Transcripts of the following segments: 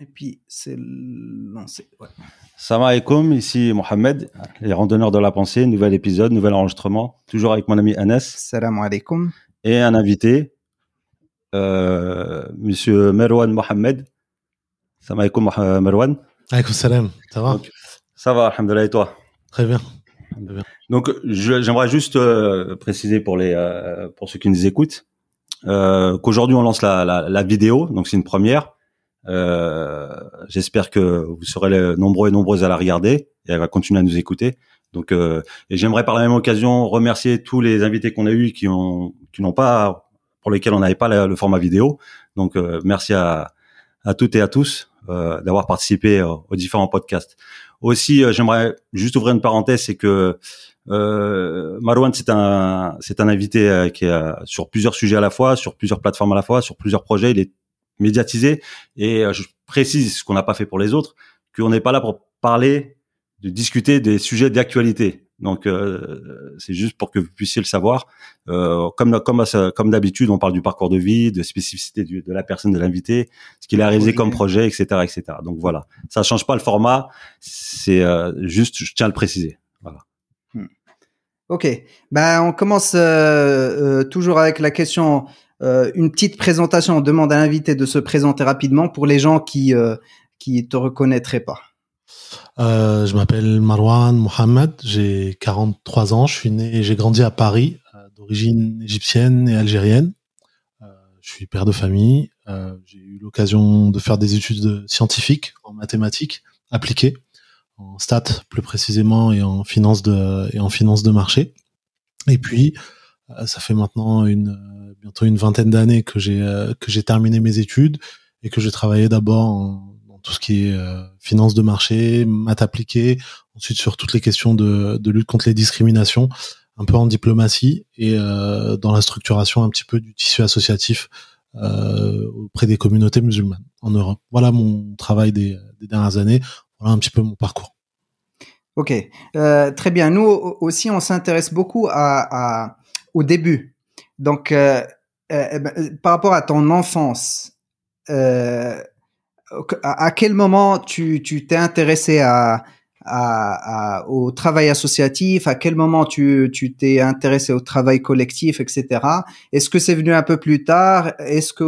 Et puis, c'est lancé. Ouais. Salam alaikum, ici Mohamed, les randonneurs de la pensée, nouvel épisode, nouvel enregistrement, toujours avec mon ami Anas. Salam alaikum. Et un invité, euh, monsieur Merwan Mohamed. Salam alaikum, euh, Merwan. Alaikum salam, ça va? Ça va, alhamdoulilah, et toi? Très bien. Donc, j'aimerais juste euh, préciser pour les euh, pour ceux qui nous écoutent euh, qu'aujourd'hui on lance la, la, la vidéo, donc c'est une première. Euh, J'espère que vous serez nombreux et nombreuses à la regarder et à continuer à nous écouter. Donc, euh, et j'aimerais par la même occasion remercier tous les invités qu'on a eus qui ont qui n'ont pas pour lesquels on n'avait pas le, format vidéo. Donc, euh, merci à à toutes et à tous d'avoir participé aux différents podcasts. Aussi, j'aimerais juste ouvrir une parenthèse, c'est que euh, Marouane, c'est un, c'est un invité qui est sur plusieurs sujets à la fois, sur plusieurs plateformes à la fois, sur plusieurs projets. Médiatisé. Et euh, je précise ce qu'on n'a pas fait pour les autres, qu'on n'est pas là pour parler, de discuter des sujets d'actualité. Donc euh, c'est juste pour que vous puissiez le savoir. Euh, comme comme comme d'habitude, on parle du parcours de vie, de spécificité de la personne de l'invité, ce qu'il a réalisé comme projet, etc., etc. Donc voilà, ça change pas le format. C'est euh, juste, je tiens à le préciser. Voilà. Hmm. Ok, ben on commence toujours avec la question euh, une petite présentation. On demande à l'invité de se présenter rapidement pour les gens qui euh, te reconnaîtraient pas. Euh, je m'appelle Marwan Mohamed, j'ai 43 ans, je suis né, j'ai grandi à Paris, d'origine égyptienne et algérienne. je suis père de famille. j'ai eu l'occasion de faire des études scientifiques en mathématiques appliquées, en stats plus précisément et en finance de et en finance de marché. Et puis ça fait maintenant une bientôt une vingtaine d'années que j'ai euh, que j'ai terminé mes études et que j'ai travaillé d'abord dans tout ce qui est euh, finance de marché, maths appliquée, ensuite sur toutes les questions de, lutte contre les discriminations, un peu en diplomatie et euh, dans la structuration un petit peu du tissu associatif auprès des communautés musulmanes en Europe. Voilà mon travail des, dernières années. Voilà un petit peu mon parcours. Ok, très bien. Nous aussi, on s'intéresse beaucoup à, au début donc, euh, ben, euh, par rapport à ton enfance, à, quel moment tu t'es intéressé à, au travail associatif? À quel moment tu t'es intéressé au travail collectif, etc. Est-ce que c'est venu un peu plus tard? Est-ce que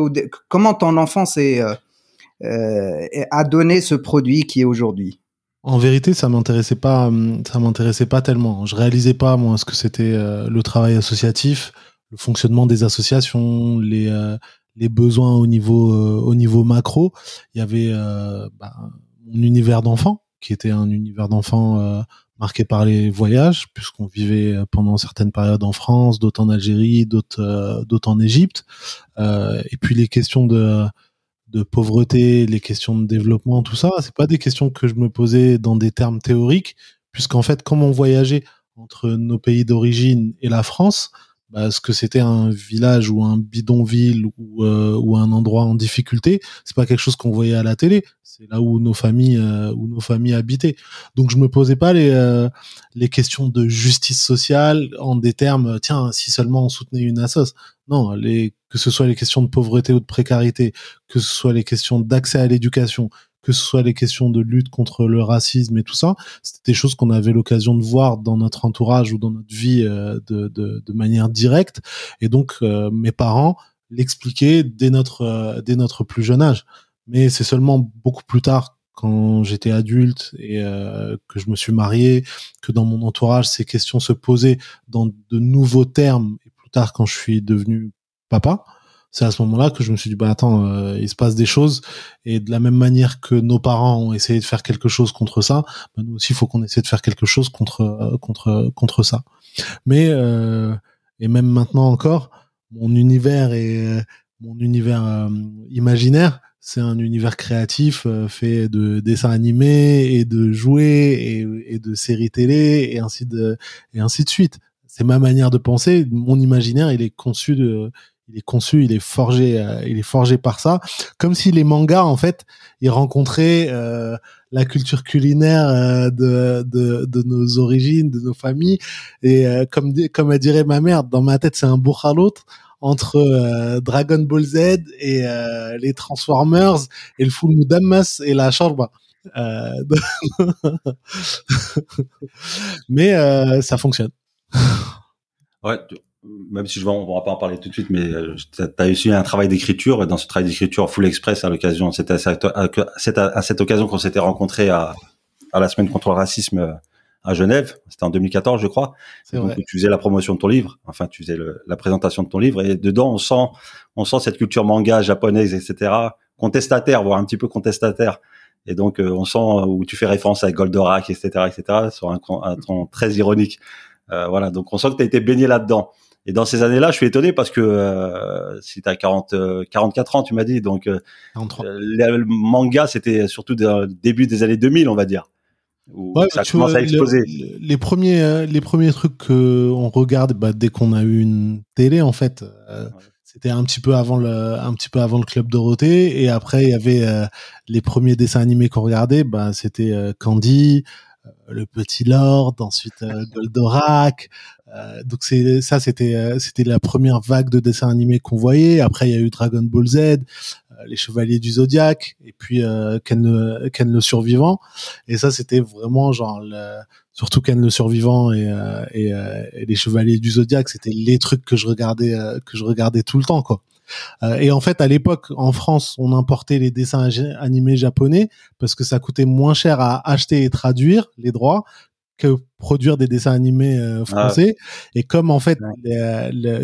comment ton enfance a donné ce produit qui est aujourd'hui? En vérité, ça m'intéressait pas, ça m'intéressait pas tellement. Je réalisais pas moi ce que c'était le travail associatif le fonctionnement des associations, les euh, les besoins au niveau euh, au niveau macro. Il y avait euh, bah, mon univers d'enfant qui était un univers d'enfant marqué par les voyages, puisqu'on vivait pendant certaines périodes en France, d'autres en Algérie, d'autres d'autres en Égypte. et puis les questions de de pauvreté, les questions de développement, tout ça, c'est pas des questions que je me posais dans des termes théoriques, puisqu'en fait, comme on voyageait entre nos pays d'origine et la France, bah, ce que c'était un village ou un bidonville ou, euh, un endroit en difficulté, c'est pas quelque chose qu'on voyait à la télé. C'est là où nos familles euh, où nos familles habitaient. Donc je me posais pas les euh, questions de justice sociale en des termes tiens si seulement on soutenait une assoce. Non, que ce soit les questions de pauvreté ou de précarité, que ce soit les questions d'accès à l'éducation, que ce soit les questions de lutte contre le racisme et tout ça, c'était des choses qu'on avait l'occasion de voir dans notre entourage ou dans notre vie euh, de, de, de, manière directe. Et donc, euh, mes parents l'expliquaient dès notre, euh, dès notre plus jeune âge. Mais c'est seulement beaucoup plus tard quand j'étais adulte et que je me suis marié, que dans mon entourage, ces questions se posaient dans de nouveaux termes, et plus tard quand je suis devenu papa, c'est à ce moment-là que je me suis dit bah attends euh, il se passe des choses. Et de la même manière que nos parents ont essayé de faire quelque chose contre ça bah, nous aussi il faut qu'on essaie de faire quelque chose contre euh, contre contre ça. Mais euh, et même maintenant encore mon univers est mon univers imaginaire c'est un univers créatif fait de dessins animés et de jouets et, et de séries télé et ainsi de et ainsi de suite. C'est ma manière de penser. Mon imaginaire il est conçu de il est conçu, il est forgé, euh, il est forgé par ça, comme si les mangas en fait, ils rencontraient euh, la culture culinaire euh, de, de, de nos origines, de nos familles, et comme comme elle dirait ma mère, dans ma tête c'est un bourg à l'autre. entre Dragon Ball Z et les Transformers et le Full Mudamas et la Shorba. Mais ça fonctionne. Ouais, même si je vais, on va pas en parler tout de suite, mais tu as eu un travail d'écriture et dans ce travail d'écriture Full Express à l'occasion, c'était à, cette, à cette occasion qu'on s'était rencontrés à, à la semaine contre le racisme à Genève. C'était en 2014, je crois. Donc, tu faisais la promotion de ton livre. Enfin, tu faisais la présentation de ton livre. Et dedans, on sent, on sent cette culture manga japonaise, etc. Contestataire, voire un petit peu contestataire. Et donc, euh, on sent où tu fais référence à Goldorak, etc., etc., sur un, un ton très ironique. Euh, voilà. Donc, on sent que tu as été baigné là-dedans. Et dans ces années-là, je suis étonné parce que euh, si tu as 40, 44 ans, tu m'as dit, donc euh, le manga, c'était surtout début des années 2000, on va dire ouais, ça commence à exploser. les premiers, euh, les premiers trucs qu'on regarde bah, dès qu'on a eu une télé, en fait, euh, c'était un petit peu avant le, un petit peu avant le club Dorothée, et après il y avait euh, les premiers dessins animés qu'on regardait, bah c'était Candy, le Petit Lord, ensuite Goldorak. Donc c'est ça, c'était c'était la première vague de dessins animés qu'on voyait. Après il y a eu Dragon Ball Z, euh, les Chevaliers du Zodiaque et puis euh, Ken, le, Ken le Survivant. Et ça, c'était vraiment genre le, surtout Ken le Survivant et, euh, et, et, les Chevaliers du Zodiaque, c'était les trucs que je regardais que je regardais tout le temps quoi. et en fait, à l'époque, en France, on importait les dessins animés japonais parce que ça coûtait moins cher à acheter et traduire les droits que produire des dessins animés ah français. Et comme en fait,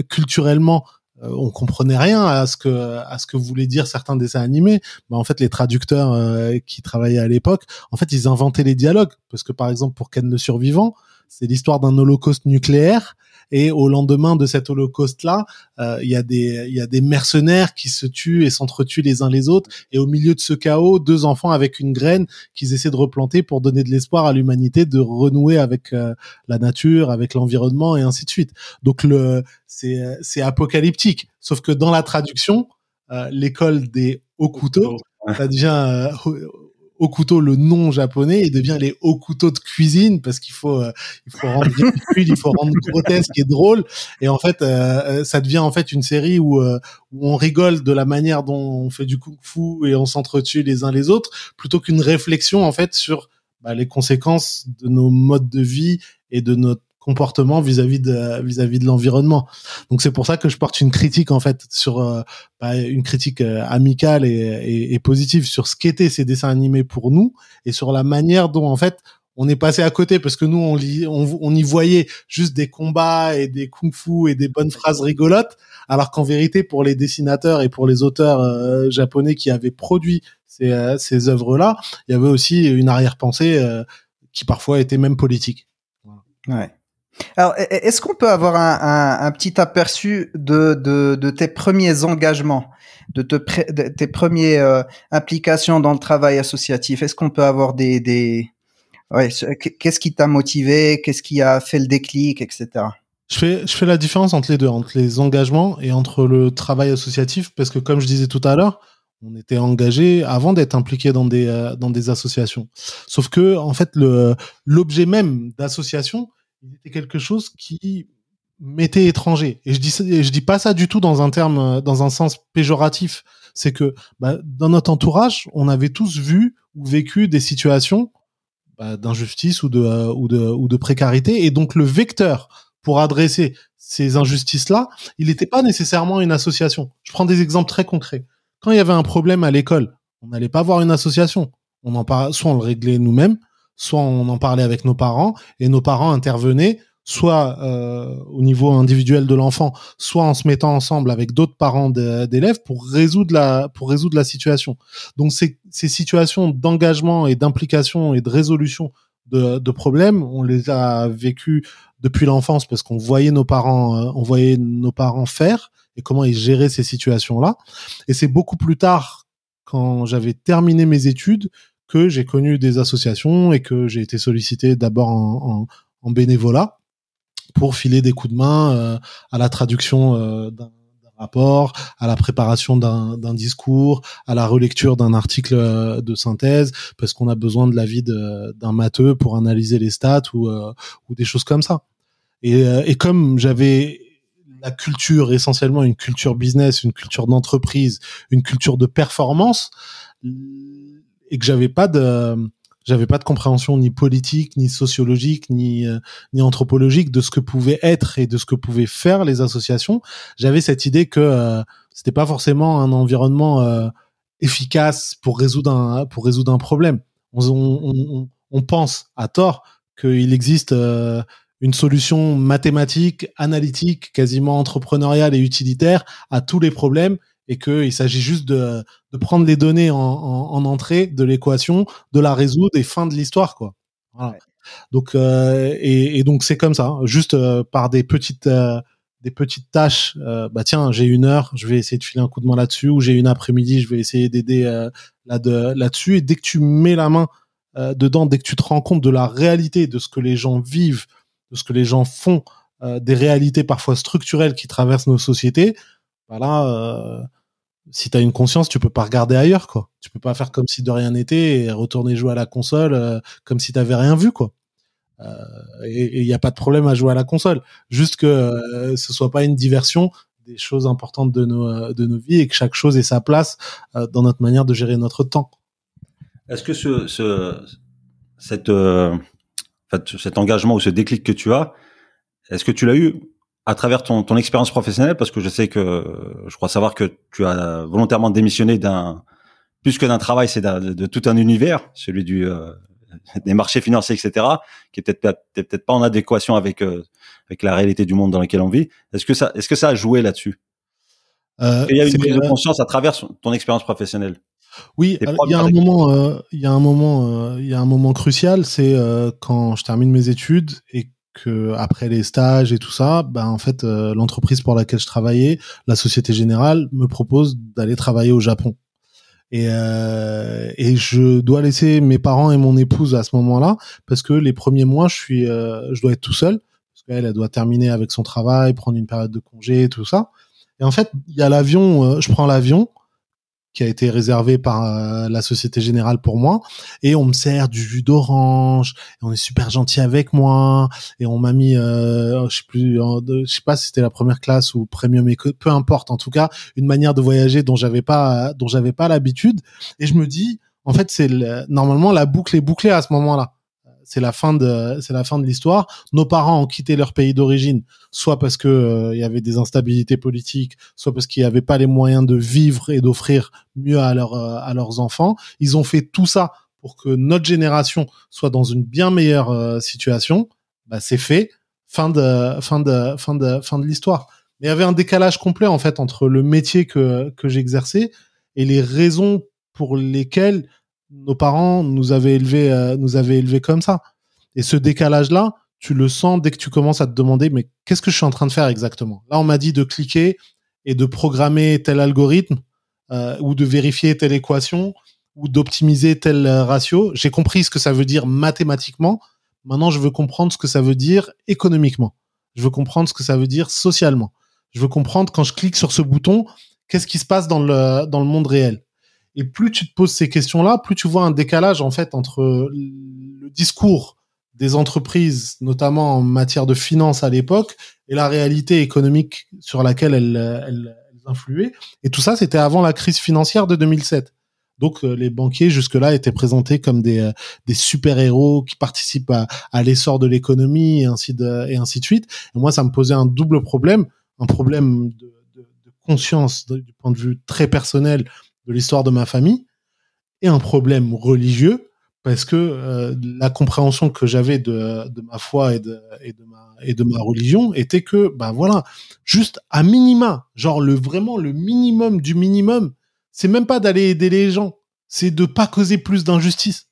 culturellement, euh, on comprenait rien à ce que à ce que voulaient dire certains dessins animés. Mais en fait, les traducteurs euh, qui travaillaient à l'époque, en fait, ils inventaient les dialogues parce que par exemple pour Ken le survivant, c'est l'histoire d'un holocauste nucléaire et au lendemain de cet holocauste-là, euh, il y a des il y a des mercenaires qui se tuent et s'entretuent les uns les autres. Et au milieu de ce chaos, deux enfants avec une graine qu'ils essaient de replanter pour donner de l'espoir à l'humanité de renouer avec euh, la nature, avec l'environnement et ainsi de suite. Donc le c'est c'est apocalyptique. Sauf que dans la traduction, euh, l'école des hauts couteaux, ça devient au couteau le nom japonais et devient les couteaux de cuisine parce qu'il faut euh, il faut rendre ridicule, il faut rendre grotesque et drôle. Et en fait euh, euh, ça devient en fait une série où, où on rigole de la manière dont on fait du kung-fu et on s'entretue les uns les autres plutôt qu'une réflexion en fait sur bah, les conséquences de nos modes de vie et de notre comportement vis-à-vis de vis-à-vis de l'environnement. Donc c'est pour ça que je porte une critique en fait sur euh, bah, une critique euh, amicale et, positive sur ce qu'étaient ces dessins animés pour nous et sur la manière dont en fait on est passé à côté parce que nous on, on y voyait juste des combats et des kung-fu et des bonnes phrases rigolotes alors qu'en vérité pour les dessinateurs et pour les auteurs euh, japonais qui avaient produit ces, ces œuvres là il y avait aussi une arrière-pensée qui parfois était même politique. Ouais. Alors, e-, est-ce qu'on peut avoir un, petit aperçu de, tes premiers engagements, de, tes premières euh, implications dans le travail associatif? Est-ce qu'on peut avoir des, des... qu'est-ce qui t'a motivé? Qu'est-ce qui a fait le déclic, etc. Je fais, je fais la différence entre les deux, entre les engagements et entre le travail associatif, parce que comme je disais tout à l'heure, on était engagé avant d'être impliqué dans des euh, dans des associations. Sauf que en fait l'objet même d'association, il était quelque chose qui m'était étranger. Et je dis, je dis pas ça du tout dans un terme, dans un sens péjoratif. C'est que bah, dans notre entourage, on avait tous vu ou vécu des situations bah, d'injustice ou de, ou, de, ou de précarité. Et donc le vecteur pour adresser ces injustices-là, il n'était pas nécessairement une association. Je prends des exemples très concrets. Quand il y avait un problème à l'école, on n'allait pas voir une association. On en parle, soit on le réglait nous-mêmes, soit on en parlait avec nos parents et nos parents intervenaient soit euh, au niveau individuel de l'enfant, soit en se mettant ensemble avec d'autres parents d'élèves pour résoudre la pour résoudre la situation. Donc ces, ces situations d'engagement et d'implication et de résolution de, de, problèmes, on les a vécues depuis l'enfance parce qu'on voyait nos parents, euh, on voyait nos parents faire et comment ils géraient ces situations-là. Et c'est beaucoup plus tard, quand j'avais terminé mes études, que j'ai connu des associations et que j'ai été sollicité d'abord en, bénévolat pour filer des coups de main euh, à la traduction euh, d'un rapport, à la préparation d'un discours, à la relecture d'un article euh, de synthèse, parce qu'on a besoin de l'avis d'un matheux pour analyser les stats ou, des choses comme ça. Et comme j'avais la culture essentiellement une culture business, une culture d'entreprise, une culture de performance, et que j'avais pas de j'avais pas de compréhension ni politique, ni sociologique, ni euh, ni anthropologique de ce que pouvaient être et de ce que pouvaient faire les associations. J'avais cette idée que euh, c'était pas forcément un environnement euh, efficace pour résoudre un pour résoudre un problème. On, pense à tort qu'il existe euh, une solution mathématique, analytique, quasiment entrepreneuriale et utilitaire à tous les problèmes et qu'il s'agit juste de, de, prendre les données en, en, en entrée de l'équation, de la résoudre et fin de l'histoire, quoi. Voilà. Donc euh, et, et, donc c'est comme ça, juste euh, par des petites euh, des petites tâches. Euh, bah tiens, j'ai une heure, je vais essayer de filer un coup de main là-dessus, ou j'ai une après-midi, je vais essayer d'aider là de là-dessus. Et dès que tu mets la main dedans, dès que tu te rends compte de la réalité de ce que les gens vivent, de ce que les gens font, des réalités parfois structurelles qui traversent nos sociétés, voilà, euh, si tu as une conscience, tu peux pas regarder ailleurs, quoi. Tu peux pas faire comme si de rien n'était et retourner jouer à la console euh, comme si t'avais rien vu, quoi. Euh, et il n'y a pas de problème à jouer à la console, juste que euh, ce soit pas une diversion des choses importantes de nos vies et que chaque chose ait sa place dans notre manière de gérer notre temps. Est-ce que ce, cet engagement ou ce déclic que tu as, est-ce que tu l'as eu à travers ton, ton expérience professionnelle, parce que je sais que je crois savoir que tu as volontairement démissionné d'un plus que d'un travail, c'est de, tout un univers, celui du euh, des marchés financiers, etc., qui est peut-être peut-être pas en adéquation avec euh, avec la réalité du monde dans lequel on vit. Est-ce que ça est-ce que ça a joué là-dessus? Euh, Il y a une prise de conscience à travers ton expérience professionnelle? Oui, il y a un moment, il y a un moment, il y a un moment crucial, c'est quand je termine mes études et que après les stages et tout ça, ben en fait euh, l'entreprise pour laquelle je travaillais, la Société Générale, me propose d'aller travailler au Japon. Et, euh, et je dois laisser mes parents et mon épouse à ce moment-là parce que les premiers mois, je suis, euh, je dois être tout seul parce qu'elle, elle doit terminer avec son travail, prendre une période de congé, tout ça. Et en fait, il y a l'avion, je prends l'avion qui a été réservé par euh, la Société Générale pour moi. Et on me sert du jus d'orange et on est super gentil avec moi et on m'a mis euh, je sais plus je sais pas si c'était la première classe ou premium mais peu importe en tout cas une manière de voyager dont j'avais pas dont j'avais pas l'habitude. Et je me dis en fait c'est normalement la boucle est bouclée à ce moment-là c'est la fin de c'est la fin de l'histoire. Nos parents ont quitté leur pays d'origine, soit parce que euh, y avait des instabilités politiques, soit parce qu'il n'y avait pas les moyens de vivre et d'offrir mieux à leurs euh, à leurs enfants. Ils ont fait tout ça pour que notre génération soit dans une bien meilleure euh, situation. Bah, c'est fait. Fin de fin de fin de fin de l'histoire. Mais il y avait un décalage complet en fait entre le métier que que j'exerçais et les raisons pour lesquelles nos parents nous avaient élevés, euh, nous avaient comme ça. Et ce décalage-là, tu le sens dès que tu commences à te demander, mais qu'est-ce que je suis en train de faire exactement? Là, on m'a dit de cliquer et de programmer tel algorithme euh, ou de vérifier telle équation ou d'optimiser tel euh, ratio. J'ai compris ce que ça veut dire mathématiquement. Maintenant, je veux comprendre ce que ça veut dire économiquement. Je veux comprendre ce que ça veut dire socialement. Je veux comprendre quand je clique sur ce bouton, qu'est-ce qui se passe dans le, dans le monde réel? Et plus tu te poses ces questions-là, plus tu vois un décalage en fait entre le discours des entreprises, notamment en matière de finance à l'époque, et la réalité économique sur laquelle elles, elles, influaient. Et tout ça, c'était avant la crise financière de 2007. Donc euh, les banquiers jusque-là étaient présentés comme des, euh, des super-héros qui participent à, à l'essor de l'économie et ainsi de, et ainsi de suite. Moi, ça me posait un double problème, un problème de, de, de conscience du point de vue très personnel de l'histoire de ma famille et un problème religieux parce que euh, la compréhension que j'avais de, de ma foi et de, et de ma et de ma religion était que ben voilà juste à minima genre le vraiment le minimum du minimum c'est même pas d'aller aider les gens c'est de pas causer plus d'injustice.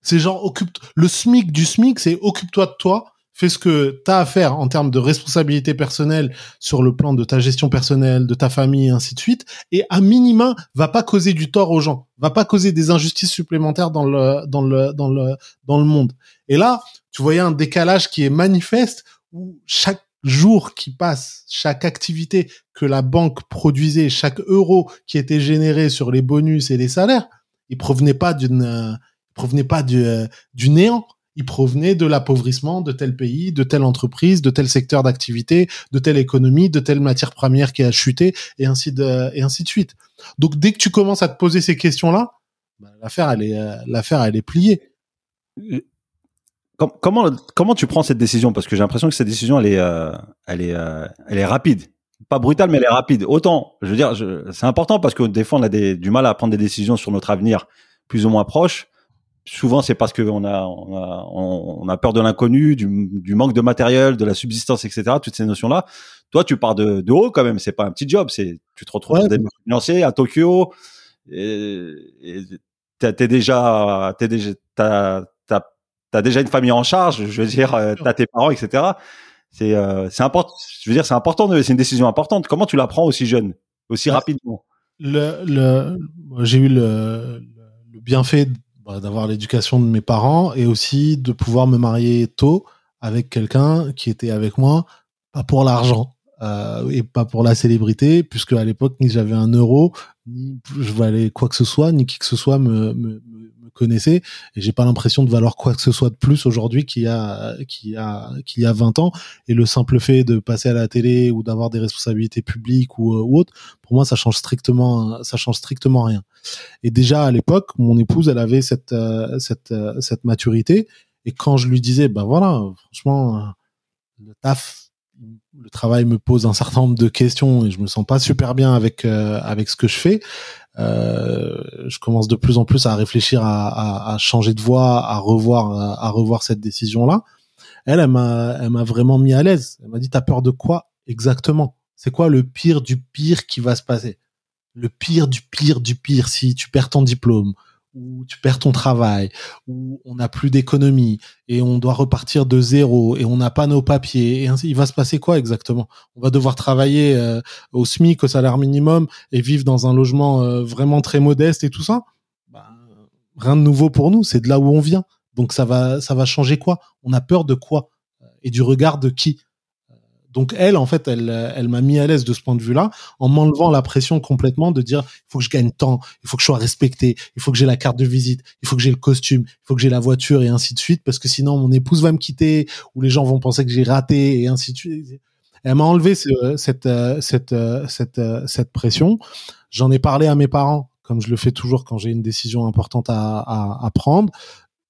C'est genre occupe le smic du smic c'est occupe-toi de toi fais ce que tu as à faire en termes de responsabilité personnelle sur le plan de ta gestion personnelle, de ta famille, et ainsi de suite. Et à minima, va pas causer du tort aux gens, va pas causer des injustices supplémentaires dans le dans le dans le dans le monde. Et là, tu voyais un décalage qui est manifeste où chaque jour qui passe, chaque activité que la banque produisait, chaque euro qui était généré sur les bonus et les salaires, il provenait pas d'une provenait pas du, du néant il provenait de l'appauvrissement de tel pays, de telle entreprise, de tel secteur d'activité, de telle économie, de telle matière première qui a chuté, et ainsi de, et ainsi de suite. Donc dès que tu commences à te poser ces questions-là, bah, l'affaire elle est, euh, l'affaire elle est pliée. Comment, comment tu prends cette décision? Parce que j'ai l'impression que cette décision elle est, euh, elle est, euh, elle est rapide pas brutale, mais elle est rapide. Autant, je veux dire, c'est important parce que des fois, on a du mal à prendre des décisions sur notre avenir plus ou moins proche souvent c'est parce qu'on a on a on a peur de l'inconnu, du, du, manque de matériel, de la subsistance, etc. Toutes ces notions là. Toi, tu pars de, de haut quand même. C'est pas un petit job. C'est tu te retrouves ouais. à Tokyo. Et, et t'es déjà t'es déjà t'as t'as déjà une famille en charge. Je veux dire, t'as tes parents, etc. C'est euh, c'est important. Je veux dire, c'est important. C'est une décision importante. Comment tu la prends aussi jeune, aussi rapidement? Le le j'ai eu le, le bienfait bah, d'avoir l'éducation de mes parents et aussi de pouvoir me marier tôt avec quelqu'un qui était avec moi, pas pour l'argent euh, et pas pour la célébrité, puisque à l'époque ni j'avais un euro, ni je valais quoi que ce soit, ni qui que ce soit me, me, connaissez et j'ai pas l'impression de valoir quoi que ce soit de plus aujourd'hui qu'il y a qu'il y a qu'il y a 20 ans. Et le simple fait de passer à la télé ou d'avoir des responsabilités publiques ou, euh, ou autres pour moi ça change strictement ça change strictement rien. Et déjà à l'époque mon épouse elle avait cette euh, cette euh, cette maturité. Et quand je lui disais ben voilà franchement le taf le travail me pose un certain nombre de questions et je me sens pas super bien avec avec ce que je fais je commence de plus en plus à réfléchir à, à, à changer de voie, à revoir, à, revoir cette décision-là. Elle, elle m'a, elle m'a vraiment mis à l'aise. Elle m'a dit, t'as peur de quoi exactement? C'est quoi le pire du pire qui va se passer? Le pire du pire du pire si tu perds ton diplôme où tu perds ton travail, où on n'a plus d'économie et on doit repartir de zéro et on n'a pas nos papiers et ainsi, il va se passer quoi exactement? On va devoir travailler euh, au SMIC, au salaire minimum et vivre dans un logement euh, vraiment très modeste et tout ça? Bah, Rien de nouveau pour nous, c'est de là où on vient. Donc ça va, ça va changer quoi? On a peur de quoi? Et du regard de qui? Donc elle, en fait, elle, elle m'a mis à l'aise de ce point de vue-là, en m'enlevant la pression complètement de dire il faut que je gagne temps, il faut que je sois respecté, il faut que j'ai la carte de visite, il faut que j'ai le costume, il faut que j'ai la voiture et ainsi de suite, parce que sinon mon épouse va me quitter ou les gens vont penser que j'ai raté et ainsi de suite. Elle m'a enlevé cette cette cette cette pression. J'en ai parlé à mes parents, comme je le fais toujours quand j'ai une décision importante à, à, à prendre.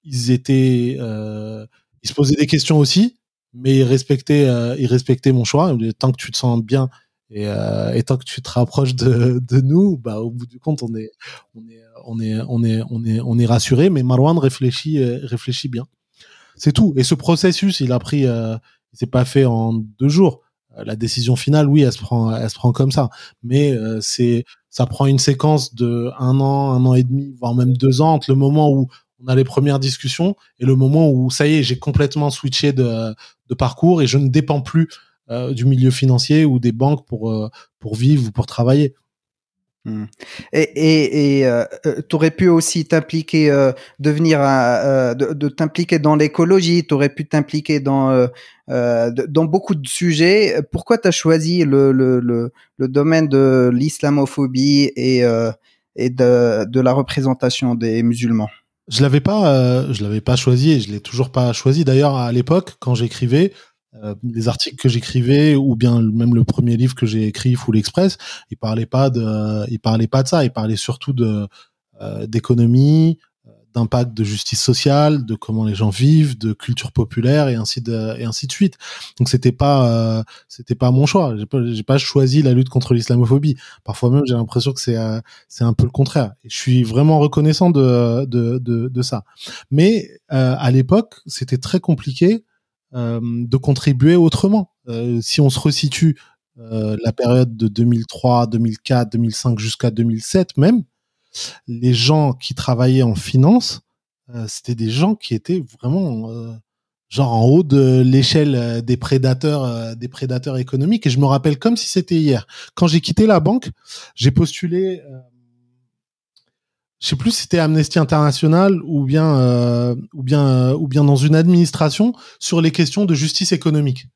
Ils étaient, euh, ils se posaient des questions aussi mais il respectait, euh, il respectait mon choix. Tant que tu te sens bien et, euh, et tant que tu te rapproches de, de nous, bah au bout du compte, on est, on est, on est, on est, on est, rassuré. Mais Marwan réfléchit, euh, réfléchit bien. C'est tout. Et ce processus, il a pris, euh, il s'est pas fait en deux jours. Euh, la décision finale, oui, elle se prend, elle se prend comme ça. Mais c'est, ça prend une séquence de un an, un an et demi, voire même deux ans entre le moment où on a les premières discussions et le moment où ça y est, j'ai complètement switché de, parcours et je ne dépends plus euh, du milieu financier ou des banques pour euh, pour vivre ou pour travailler. Hmm. Et, et euh, tu aurais pu aussi t'impliquer, devenir, de, de t'impliquer dans l'écologie, tu aurais pu t'impliquer dans, dans beaucoup de sujets. Pourquoi tu as choisi le, le, le, le, domaine de l'islamophobie et, et de, de la représentation des musulmans? Je l'avais pas, euh, je l'avais pas choisi et je l'ai toujours pas choisi. D'ailleurs, à l'époque, quand j'écrivais euh, les articles que j'écrivais ou bien même le premier livre que j'ai écrit, Full Express, il parlait pas de, il parlait pas de ça. Il parlait surtout de euh, d'économie, d'impact de justice sociale, de comment les gens vivent, de culture populaire et ainsi de et ainsi de suite. Donc c'était pas euh, c'était pas mon choix. J'ai pas j'ai pas choisi la lutte contre l'islamophobie. Parfois même j'ai l'impression que c'est euh, c'est un peu le contraire. Je suis vraiment reconnaissant de de de, de ça. Mais euh, à l'époque c'était très compliqué de contribuer autrement. si on se resitue la période de 2003, 2004, 2005 jusqu'à 2007 même, les gens qui travaillaient en finance, euh, c'était des gens qui étaient vraiment euh, genre en haut de l'échelle euh, des prédateurs, des prédateurs économiques. Et je me rappelle comme si c'était hier. Quand j'ai quitté la banque, j'ai postulé. je sais plus si c'était Amnesty International ou bien ou bien ou bien dans une administration sur les questions de justice économique.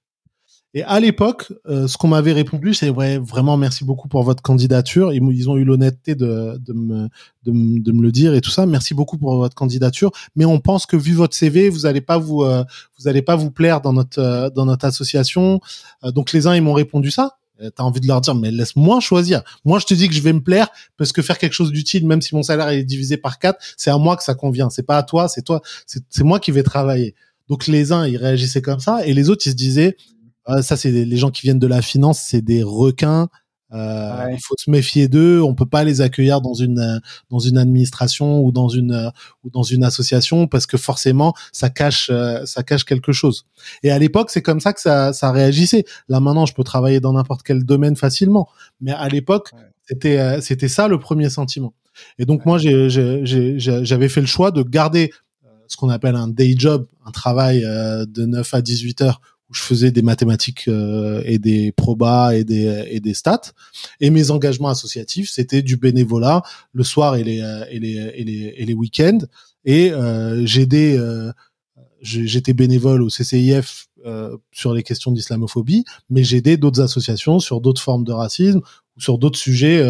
Et à l'époque, euh, ce qu'on m'avait répondu, c'est ouais, vraiment merci beaucoup pour votre candidature. Ils, ils ont eu l'honnêteté de, de, me, de, de, me, le dire et tout ça. Merci beaucoup pour votre candidature, mais on pense que vu votre CV, vous allez pas vous euh, vous allez pas vous plaire dans notre euh, dans notre association. donc les uns ils m'ont répondu ça. T'as envie de leur dire mais laisse-moi choisir. Moi je te dis que je vais me plaire parce que faire quelque chose d'utile, même si mon salaire est divisé par quatre, c'est à moi que ça convient. C'est pas à toi, c'est toi, c'est moi qui vais travailler. Donc les uns ils réagissaient comme ça et les autres ils se disaient ah, ça, c'est les gens qui viennent de la finance, c'est des requins. Euh, Il faut se méfier d'eux. On peut pas les accueillir dans une dans une administration ou dans une ou dans une association parce que forcément ça cache euh, ça cache quelque chose. Et à l'époque, c'est comme ça que ça ça réagissait. Là maintenant, je peux travailler dans n'importe quel domaine facilement, mais à l'époque, c'était euh, c'était ça le premier sentiment. Et donc moi, j'avais fait le choix de garder euh, ce qu'on appelle un day job, un travail de 9 à 18 heures où je faisais des mathématiques euh, et des probas et des et des stats. Et mes engagements associatifs c'était du bénévolat. Le soir et les euh, et les et les, et les week-ends. Et euh, j'aidais euh, j'étais bénévole au CCIF sur les questions d'islamophobie mais j'aidais d'autres associations sur d'autres formes de racisme ou sur d'autres sujets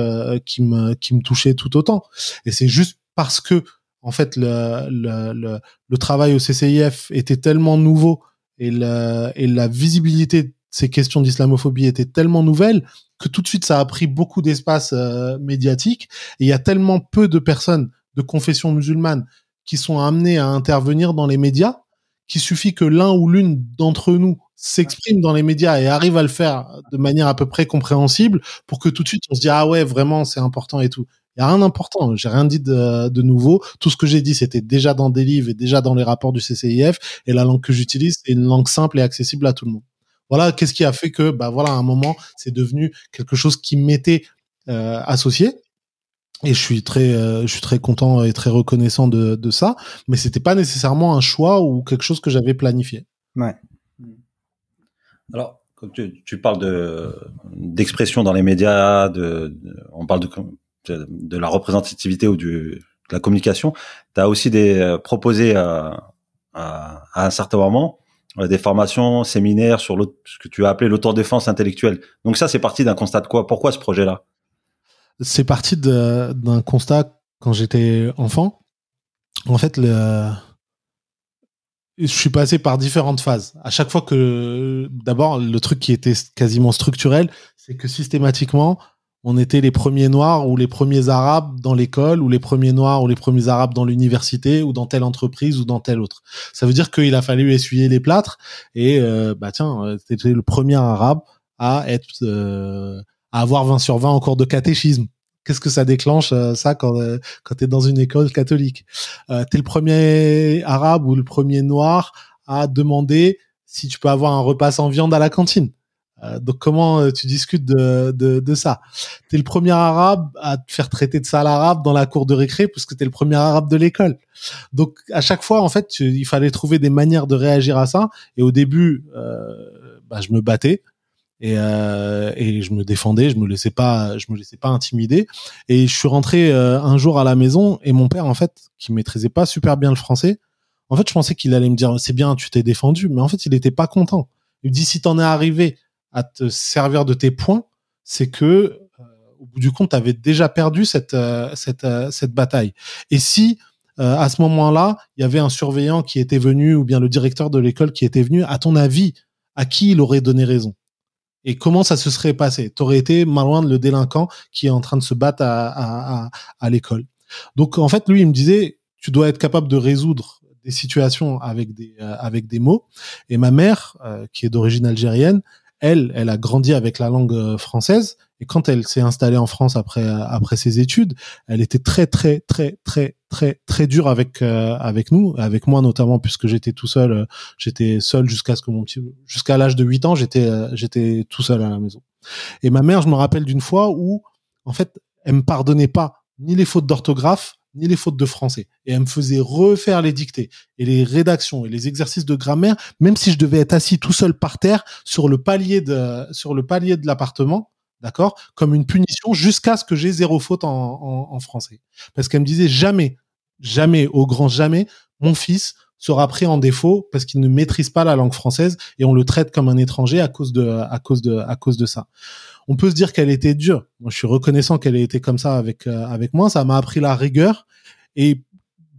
qui me qui me touchaient tout autant. Et c'est juste parce que en fait le, le, le travail au CCIF était tellement nouveau et la, et la visibilité de ces questions d'islamophobie était tellement nouvelle que tout de suite ça a pris beaucoup d'espace euh, médiatique et il y a tellement peu de personnes de confession musulmane qui sont amenées à intervenir dans les médias qu'il suffit que l'un ou l'une d'entre nous s'exprime dans les médias et arrive à le faire de manière à peu près compréhensible pour que tout de suite on se dit ah ouais vraiment c'est important et tout. Il y a rien d'important. J'ai rien dit de, de, nouveau. Tout ce que j'ai dit, c'était déjà dans des livres et déjà dans les rapports du CCIF. Et la langue que j'utilise, c'est une langue simple et accessible à tout le monde. Voilà, qu'est-ce qui a fait que, bah voilà, à un moment, c'est devenu quelque chose qui m'était euh, associé. Et je suis très, euh, je suis très content et très reconnaissant de, de ça. Mais c'était pas nécessairement un choix ou quelque chose que j'avais planifié. Ouais. Alors, quand tu, tu parles de d'expression dans les médias, de, de on parle de de la représentativité ou du, de la communication, tu as aussi des euh, proposé à, un certain moment euh, des formations, séminaires sur ce que tu as appelé l'autodéfense intellectuelle. Donc ça, c'est parti d'un constat de quoi? Pourquoi ce projet-là? C'est parti d'un constat quand j'étais enfant. En fait, je suis passé par différentes phases. À chaque fois que, d'abord, le truc qui était quasiment structurel, c'est que systématiquement, on était les premiers noirs ou les premiers arabes dans l'école ou les premiers noirs ou les premiers arabes dans l'université ou dans telle entreprise ou dans telle autre. Ça veut dire qu'il a fallu essuyer les plâtres et euh, bah tiens, euh, c'était le premier arabe à être euh, à avoir 20 sur 20 en cours de catéchisme. Qu'est-ce que ça déclenche ça quand quand tu es dans une école catholique? Euh, Tu es le premier arabe ou le premier noir à demander si tu peux avoir un repas sans viande à la cantine. Euh, donc comment euh, tu discutes de, de, de ça? T'es le premier arabe à te faire traiter de sale arabe dans la cour de récré parce que t'es le premier arabe de l'école. Donc à chaque fois en fait il fallait trouver des manières de réagir à ça. Et au début euh, bah, je me battais et, euh, et je me défendais, je me laissais pas, je me laissais pas intimider. Et je suis rentré un jour à la maison et mon père en fait qui maîtrisait pas super bien le français. En fait je pensais qu'il allait me dire c'est bien tu t'es défendu, mais en fait il était pas content. Il me dit si t'en es arrivé à te servir de tes points, c'est que euh, au bout du compte, tu avais déjà perdu cette euh, cette euh, cette bataille. Et si à ce moment-là, il y avait un surveillant qui était venu ou bien le directeur de l'école qui était venu, à ton avis, à qui il aurait donné raison? Et comment ça se serait passé? T'aurais été Marwan le délinquant qui est en train de se battre à, à l'école. Donc en fait, lui, il me disait, tu dois être capable de résoudre des situations avec des avec des mots. Et ma mère, qui est d'origine algérienne, elle, elle a grandi avec la langue euh, française et quand elle s'est installée en France après euh, après ses études, elle était très très très très très très dure avec euh, avec nous, avec moi notamment puisque j'étais tout seul, j'étais seul jusqu'à ce que mon petit jusqu'à l'âge de 8 ans, j'étais j'étais tout seul à la maison. Et ma mère, je me rappelle d'une fois où en fait, elle me pardonnait pas ni les fautes d'orthographe, ni les fautes de français. Et elle me faisait refaire les dictées et les rédactions et les exercices de grammaire, même si je devais être assis tout seul par terre sur le palier de, sur le palier de l'appartement, d'accord, comme une punition jusqu'à ce que j'ai zéro faute en, en, français. Parce qu'elle me disait jamais, jamais, au grand jamais, mon fils sera pris en défaut parce qu'il ne maîtrise pas la langue française et on le traite comme un étranger à cause de à cause de à cause de ça. On peut se dire qu'elle était dure. Je suis reconnaissant qu'elle ait été comme ça avec euh, avec moi. Ça m'a appris la rigueur et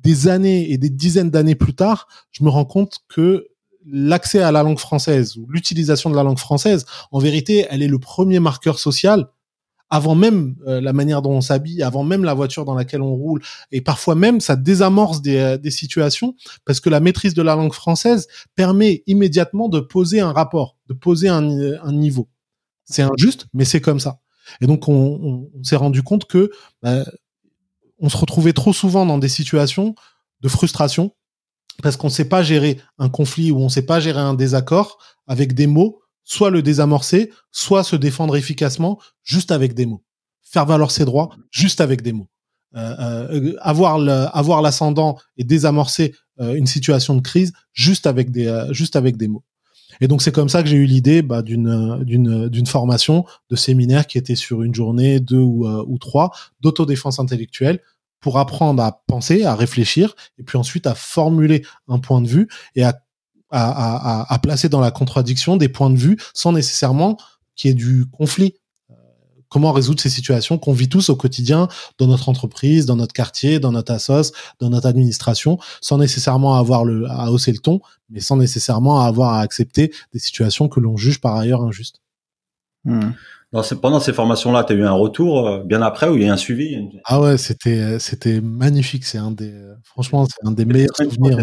des années et des dizaines d'années plus tard, je me rends compte que l'accès à la langue française ou l'utilisation de la langue française, en vérité, elle est le premier marqueur social avant même euh, la manière dont on s'habille, avant même la voiture dans laquelle on roule, et parfois même ça désamorce des, euh, des, situations parce que la maîtrise de la langue française permet immédiatement de poser un rapport, de poser un, un niveau. C'est injuste, mais c'est comme ça. Et donc on, on, s'est rendu compte que bah, on se retrouvait trop souvent dans des situations de frustration parce qu'on ne sait pas gérer un conflit ou on ne sait pas gérer un désaccord avec des mots soit le désamorcer, soit se défendre efficacement juste avec des mots. Faire valoir ses droits juste avec des mots. Euh, euh, avoir avoir l'ascendant et désamorcer euh, une situation de crise juste avec des juste avec des mots. Et donc c'est comme ça que j'ai eu l'idée bah, d'une formation de séminaire qui était sur une journée, deux ou, ou trois d'autodéfense intellectuelle pour apprendre à penser, à réfléchir, et puis ensuite à formuler un point de vue et à à, à, à, placer dans la contradiction des points de vue sans nécessairement qu'il y ait du conflit. Euh, comment résoudre ces situations qu'on vit tous au quotidien dans notre entreprise, dans notre quartier, dans notre assos, dans notre administration, sans nécessairement avoir le, à hausser le ton, mais sans nécessairement avoir à accepter des situations que l'on juge par ailleurs injustes. Mmh. pendant ces formations-là, tu as eu un retour euh, bien après où il y a un suivi? Ah ouais, c'était c'était magnifique. C'est un des franchement c'est un des meilleurs souvenirs.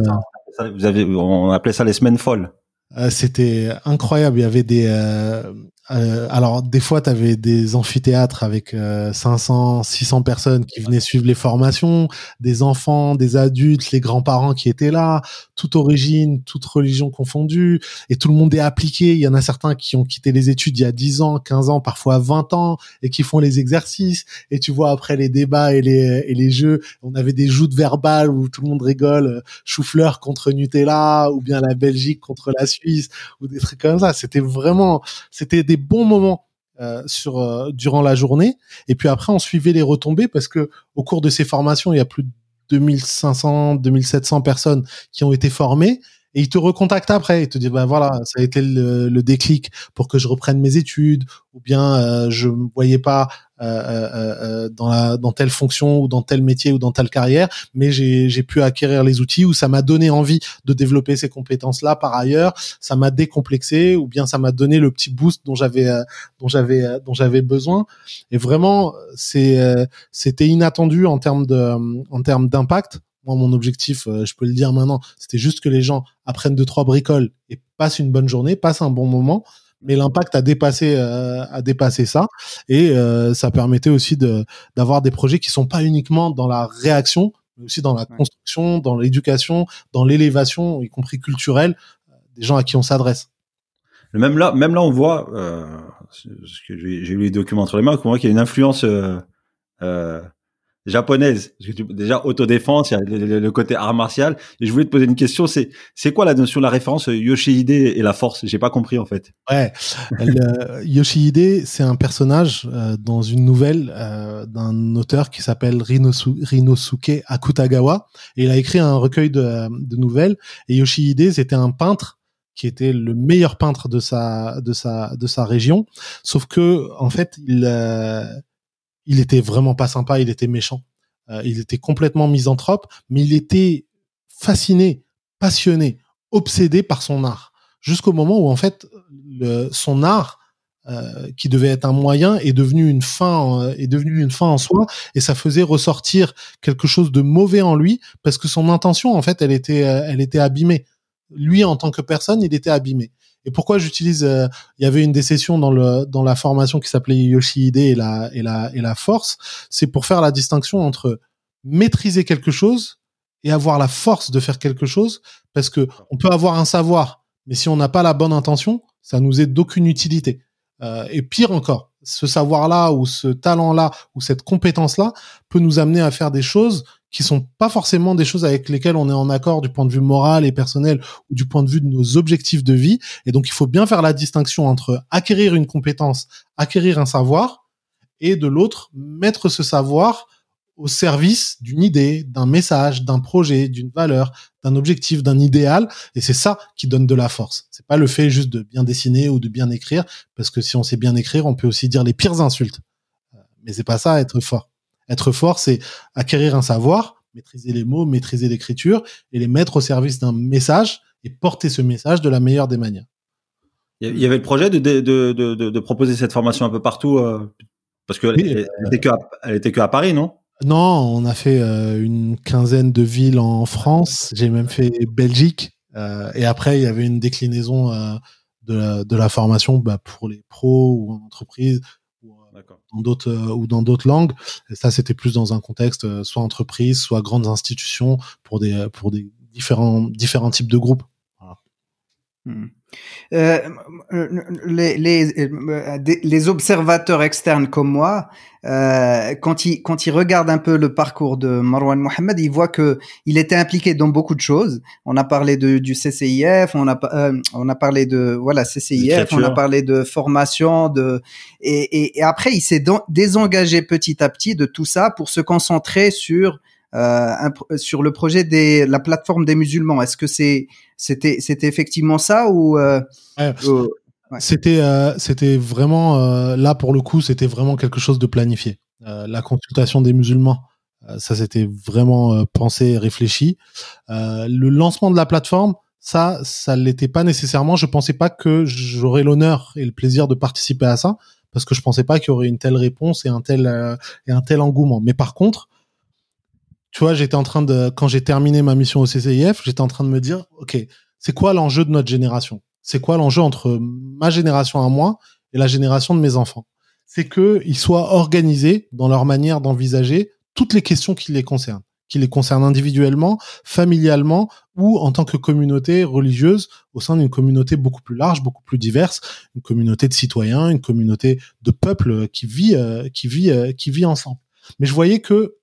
Vous avez, on appelait ça les semaines folles. Euh, c'était incroyable. Il y avait des, euh, euh, alors des fois, tu avais des amphithéâtres avec 500, euh, 600 personnes qui venaient suivre les formations, des enfants, des adultes, les grands-parents qui étaient là, toute origine, toute religion confondue, et tout le monde est appliqué. Il y en a certains qui ont quitté les études il y a 10 ans, 15 ans, parfois 20 ans, et qui font les exercices. Et tu vois après les débats et les, et les jeux, on avait des joutes verbales où tout le monde rigole, chou-fleur contre Nutella, ou bien la Belgique contre la Suisse, ou des trucs comme ça. C'était vraiment, c'était bons moments euh, sur euh, durant la journée. Et puis après, on suivait les retombées parce que au cours de ces formations, il y a plus de 2500, 2700 personnes qui ont été formées. Et ils te recontactent après. Ils te disent, ben voilà, ça a été le, le déclic pour que je reprenne mes études, ou bien euh, je ne voyais pas euh, euh, euh, dans, la, dans telle fonction ou dans tel métier ou dans telle carrière, mais j'ai pu acquérir les outils ou ça m'a donné envie de développer ces compétences-là par ailleurs, ça m'a décomplexé ou bien ça m'a donné le petit boost dont j'avais dont j'avais dont j'avais besoin. Et vraiment, c'est c'était inattendu en termes de en termes d'impact. Moi, mon objectif, je peux le dire maintenant, c'était juste que les gens apprennent deux trois bricoles et passent une bonne journée, passent un bon moment. Mais l'impact a dépassé euh, a dépassé ça. Et euh, ça permettait aussi de d'avoir des projets qui sont pas uniquement dans la réaction mais aussi dans la construction dans l'éducation dans l'élévation y compris culturelle euh, des gens à qui on s'adresse. Même là même là on voit j'ai lu les documents entre les mains on voit qu'il y a une influence japonaise. déjà autodéfense, il y a le, côté art martial. Et je voulais te poser une question, c'est c'est quoi la notion la référence euh, Yoshihide et la force? J'ai pas compris en fait. Ouais, Yoshihide, c'est un personnage euh, dans une nouvelle euh, d'un auteur qui s'appelle Rinosuke Akutagawa. Et il a écrit un recueil de, de nouvelles. Et Yoshihide, c'était un peintre qui était le meilleur peintre de sa de sa de sa région. Sauf que en fait, il il était vraiment pas sympa, il était méchant. Euh, il était complètement misanthrope, mais il était fasciné, passionné, obsédé par son art. Jusqu'au moment où, en fait, son art, euh, qui devait être un moyen, est devenu une fin, euh, est devenu une fin en soi, et ça faisait ressortir quelque chose de mauvais en lui, parce que son intention, en fait, elle était, elle était abîmée. Lui, en tant que personne, il était abîmé. Et pourquoi j'utilise euh, Il y avait une des sessions dans le dans la formation qui s'appelait Yoshihide et la et la et la force. C'est pour faire la distinction entre maîtriser quelque chose et avoir la force de faire quelque chose, parce que on peut avoir un savoir, mais si on n'a pas la bonne intention, ça nous est d'aucune utilité. Euh, et pire encore, ce savoir-là ou ce talent-là ou cette compétence-là peut nous amener à faire des choses qui sont pas forcément des choses avec lesquelles on est en accord du point de vue moral et personnel ou du point de vue de nos objectifs de vie. Et donc, il faut bien faire la distinction entre acquérir une compétence, acquérir un savoir, et de l'autre, mettre ce savoir au service d'une idée, d'un message, d'un projet, d'une valeur, d'un objectif, d'un idéal. Et c'est ça qui donne de la force. C'est pas le fait juste de bien dessiner ou de bien écrire, parce que si on sait bien écrire, on peut aussi dire les pires insultes. Euh, mais c'est pas ça être fort. Être fort, c'est acquérir un savoir, maîtriser les mots, maîtriser l'écriture et les mettre au service d'un message et porter ce message de la meilleure des manières. Il y avait le projet de, de, de, de, proposer cette formation un peu partout, euh, parce qu'elle oui, était, que elle était que à Paris, non? Non, on a fait euh, une quinzaine de villes en France. J'ai même fait Belgique. Euh, et après, il y avait une déclinaison euh, de, la, de la formation bah, pour les pros ou en entreprise d'autres ou dans d'autres langues. Ça, c'était plus dans un contexte soit entreprise, soit grandes institutions pour des pour des différents différents types de groupes. Hmm. Euh, les, les, euh, les, observateurs externes comme moi, euh, quand ils quand ils regardent un peu le parcours de Marwan Mohamed, ils voient que il était impliqué dans beaucoup de choses. On a parlé de, du CCIF, on a euh, on a parlé de voilà CCIF, on a parlé de formation, de et, et, et après il s'est désengagé petit à petit de tout ça pour se concentrer sur euh, sur le projet de la plateforme des musulmans. Est-ce que c'est c'était c'était effectivement ça ou euh, c'était euh, c'était vraiment là pour le coup c'était vraiment quelque chose de planifié. la consultation des musulmans ça c'était vraiment pensé réfléchi. le lancement de la plateforme ça, ça l'était pas nécessairement. Je pensais pas que j'aurais l'honneur et le plaisir de participer à ça, parce que je pensais pas qu'il y aurait une telle réponse et un tel et un tel engouement. Mais par contre, tu vois, j'étais en train de, quand j'ai terminé ma mission au CCIF, j'étais en train de me dire, OK, c'est quoi l'enjeu de notre génération? C'est quoi l'enjeu entre ma génération à moi et la génération de mes enfants? C'est qu'ils soient organisés dans leur manière d'envisager toutes les questions qui les concernent, qui les concernent individuellement, familialement ou en tant que communauté religieuse au sein d'une communauté beaucoup plus large, beaucoup plus diverse, une communauté de citoyens, une communauté de peuples qui vit, euh, qui vit, euh, qui vit ensemble. Mais je voyais que,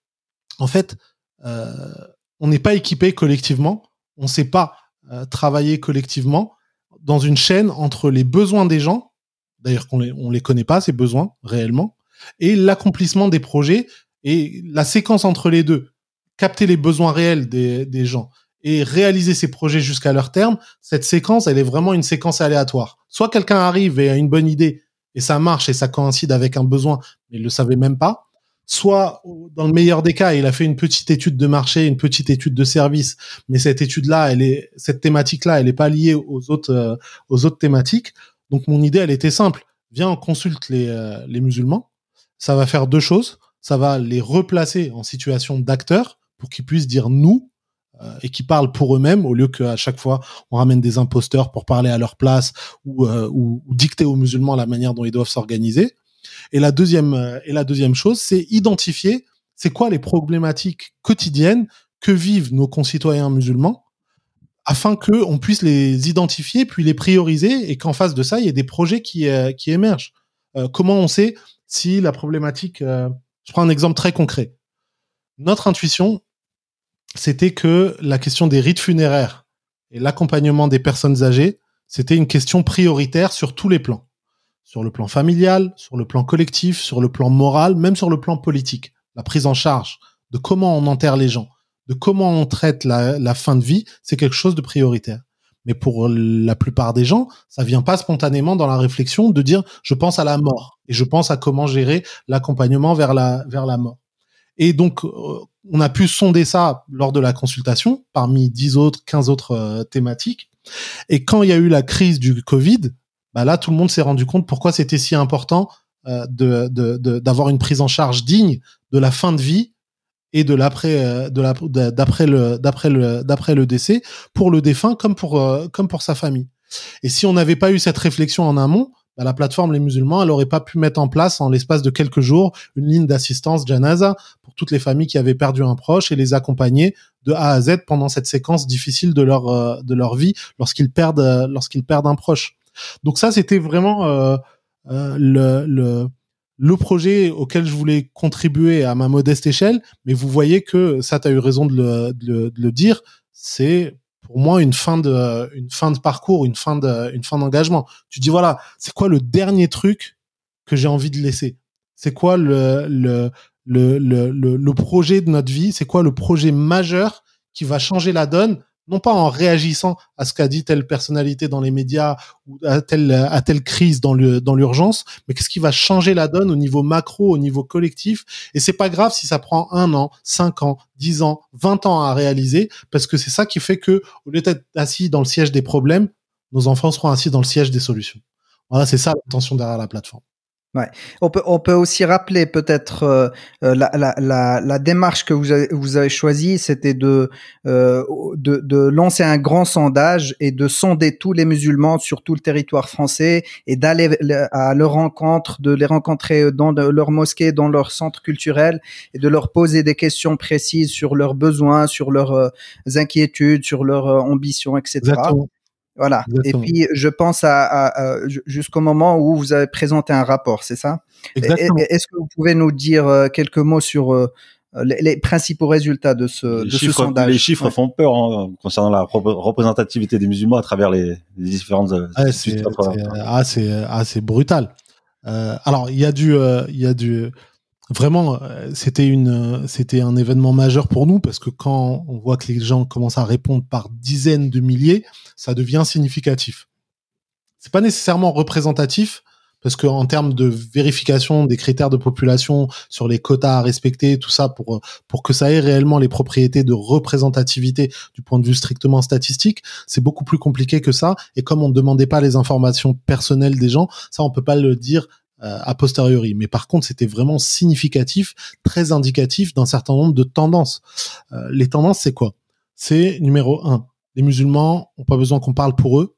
en fait, on n'est pas équipé collectivement, on ne sait pas euh, travailler collectivement dans une chaîne entre les besoins des gens, d'ailleurs qu'on les, on les connaît pas ces besoins réellement, et l'accomplissement des projets et la séquence entre les deux, capter les besoins réels des, des gens et réaliser ces projets jusqu'à leur terme, cette séquence, elle est vraiment une séquence aléatoire. Soit quelqu'un arrive et a une bonne idée et ça marche et ça coïncide avec un besoin, mais il le savait même pas soit dans le meilleur des cas, il a fait une petite étude de marché, une petite étude de service, mais cette étude-là, elle est, cette thématique-là, elle n'est pas liée aux autres, euh, aux autres thématiques. Donc mon idée, elle était simple. Viens, on consulte les, euh, les musulmans. Ça va faire deux choses. Ça va les replacer en situation d'acteurs pour qu'ils puissent dire nous euh, et qu'ils parlent pour eux-mêmes au lieu qu'à chaque fois on ramène des imposteurs pour parler à leur place ou, ou, ou dicter aux musulmans la manière dont ils doivent s'organiser. Et la deuxième, euh, et la deuxième chose, c'est identifier c'est quoi les problématiques quotidiennes que vivent nos concitoyens musulmans afin que on puisse les identifier puis les prioriser et qu'en face de ça il y ait des projets qui euh, qui émergent. Euh, comment on sait si la problématique je prends un exemple très concret. Notre intuition c'était que la question des rites funéraires et l'accompagnement des personnes âgées, c'était une question prioritaire sur tous les plans sur le plan familial, sur le plan collectif, sur le plan moral, même sur le plan politique. La prise en charge de comment on enterre les gens, de comment on traite la, fin de vie, c'est quelque chose de prioritaire. Mais pour la plupart des gens, ça vient pas spontanément dans la réflexion de dire je pense à la mort et je pense à comment gérer l'accompagnement vers la vers la mort. Et donc euh, on a pu sonder ça lors de la consultation parmi 10 autres, 15 autres euh, thématiques. Et quand il y a eu la crise du Covid, bah là tout le monde s'est rendu compte pourquoi c'était si important euh, de d'avoir une prise en charge digne de la fin de vie et de l'après euh, de d'après le d'après le d'après le décès pour le défunt comme pour euh, comme pour sa famille. Et si on n'avait pas eu cette réflexion en amont, bah, la plateforme les musulmans, elle aurait pas pu mettre en place en l'espace de quelques jours une ligne d'assistance janaza pour toutes les familles qui avaient perdu un proche et les accompagner de A à Z pendant cette séquence difficile de leur de leur vie lorsqu'ils perdent lorsqu'ils perdent un proche. Donc ça, c'était vraiment euh, euh, le, projet auquel je voulais contribuer à ma modeste échelle. Mais vous voyez que ça, tu as eu raison de le, dire, c'est pour moi une fin de parcours, une fin d'engagement. Tu dis voilà, c'est quoi le dernier truc que j'ai envie de laisser? C'est quoi le, le projet de notre vie, c'est quoi le projet majeur qui va changer la donne? Non pas en réagissant à ce qu'a dit telle personnalité dans les médias ou à telle, à telle crise dans le, dans l'urgence, mais qu'est-ce qui va changer la donne au niveau macro, au niveau collectif? Et c'est pas grave si ça prend un an, cinq ans, dix ans, vingt ans à réaliser, parce que c'est ça qui fait que, au lieu d'être assis dans le siège des problèmes, nos enfants seront assis dans le siège des solutions. Voilà, c'est ça l'intention derrière la plateforme. Ouais. On peut, on peut aussi rappeler peut-être euh, euh, la, la, la, la, démarche que vous avez, vous avez choisie, c'était de, euh, de, de lancer un grand sondage et de sonder tous les musulmans sur tout le territoire français et d'aller à leur rencontre, de les rencontrer dans leur mosquée, dans leur centre culturel et de leur poser des questions précises sur leurs besoins, sur leurs euh, inquiétudes, sur leurs ambitions, etc. Voilà. Et puis, je pense à, jusqu'au moment où vous avez présenté un rapport, c'est ça? Est-ce que vous pouvez nous dire euh, quelques mots sur euh, les, principaux résultats de ce, de sondage? Les chiffres font peur hein, concernant la représentativité des musulmans à travers les, différentes. Euh, ah, c'est ah, brutal. alors, il y a du, il y a du vraiment, euh, c'était une, c'était un événement majeur pour nous parce que quand on voit que les gens commencent à répondre par dizaines de milliers, ça devient significatif. C'est pas nécessairement représentatif parce que en termes de vérification des critères de population sur les quotas à respecter, tout ça pour pour que ça ait réellement les propriétés de représentativité du point de vue strictement statistique, c'est beaucoup plus compliqué que ça. Et comme on ne demandait pas les informations personnelles des gens, ça on peut pas le dire euh, a posteriori. Mais par contre, c'était vraiment significatif, très indicatif d'un certain nombre de tendances. Euh, les tendances, c'est quoi? C'est numéro un, les musulmans ont pas besoin qu'on parle pour eux,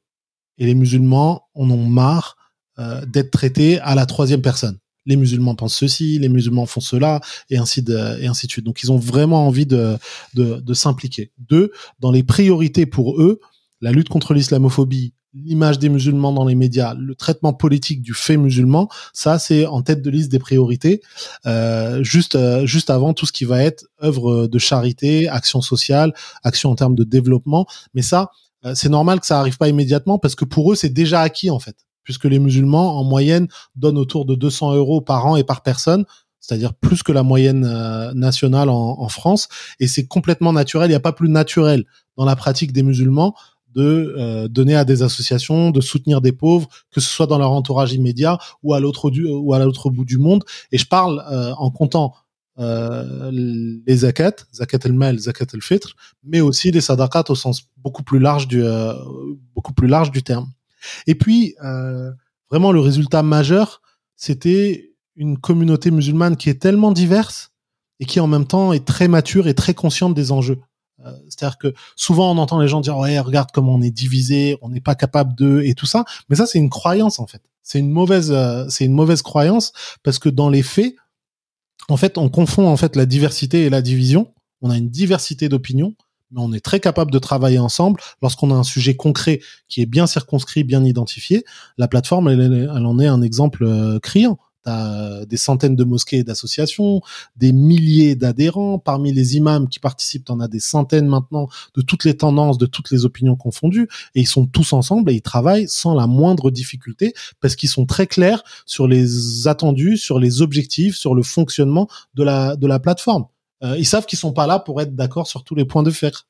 et les musulmans en ont marre euh, d'être traités à la troisième personne. Les musulmans pensent ceci, les musulmans font cela, et ainsi de, et ainsi de suite. Donc, ils ont vraiment envie de, de, de s'impliquer. Deux, dans les priorités pour eux, la lutte contre l'islamophobie, l'image des musulmans dans les médias, le traitement politique du fait musulman, ça c'est en tête de liste des priorités, euh, juste euh, juste avant tout ce qui va être œuvre de charité, action sociale, action en termes de développement. Mais ça, euh, c'est normal que ça arrive pas immédiatement parce que pour eux c'est déjà acquis en fait, puisque les musulmans en moyenne donnent autour de 200 euros par an et par personne c'est-à-dire plus que la moyenne euh, nationale en, en, France, et c'est complètement naturel. Il n'y a pas plus naturel dans la pratique des musulmans de euh, donner à des associations, de soutenir des pauvres, que ce soit dans leur entourage immédiat ou à l'autre ou à l'autre bout du monde. Et je parle euh, en comptant euh, les zakat, zakat el-mal, zakat el-fitr, mais aussi les sadaqat au sens beaucoup plus large du beaucoup plus large du terme. Et puis vraiment le résultat majeur, c'était une communauté musulmane qui est tellement diverse et qui en même temps est très mature et très consciente des enjeux. Euh, c'est-à-dire que souvent on entend les gens dire ouais regarde comment on est divisé, on n'est pas capable de et tout ça, mais ça c'est une croyance en fait. C'est une mauvaise euh, c'est une mauvaise croyance parce que dans les faits, en fait on confond en fait la diversité et la division. On a une diversité d'opinions, mais on est très capable de travailler ensemble lorsqu'on a un sujet concret qui est bien circonscrit, bien identifié. La plateforme, elle, en est un exemple euh, criant. T'as des centaines de mosquées et d'associations, des milliers d'adhérents. Parmi les imams qui participent, t'en as des centaines maintenant de toutes les tendances, de toutes les opinions confondues. Et ils sont tous ensemble et ils travaillent sans la moindre difficulté parce qu'ils sont très clairs sur les attendus, sur les objectifs, sur le fonctionnement de la, de la plateforme. Euh, ils savent qu'ils sont pas là pour être d'accord sur tous les points de fer.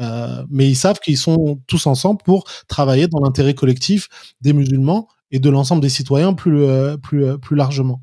Euh, mais ils savent qu'ils sont tous ensemble pour travailler dans l'intérêt collectif des musulmans et de l'ensemble des citoyens plus euh, plus euh, plus largement.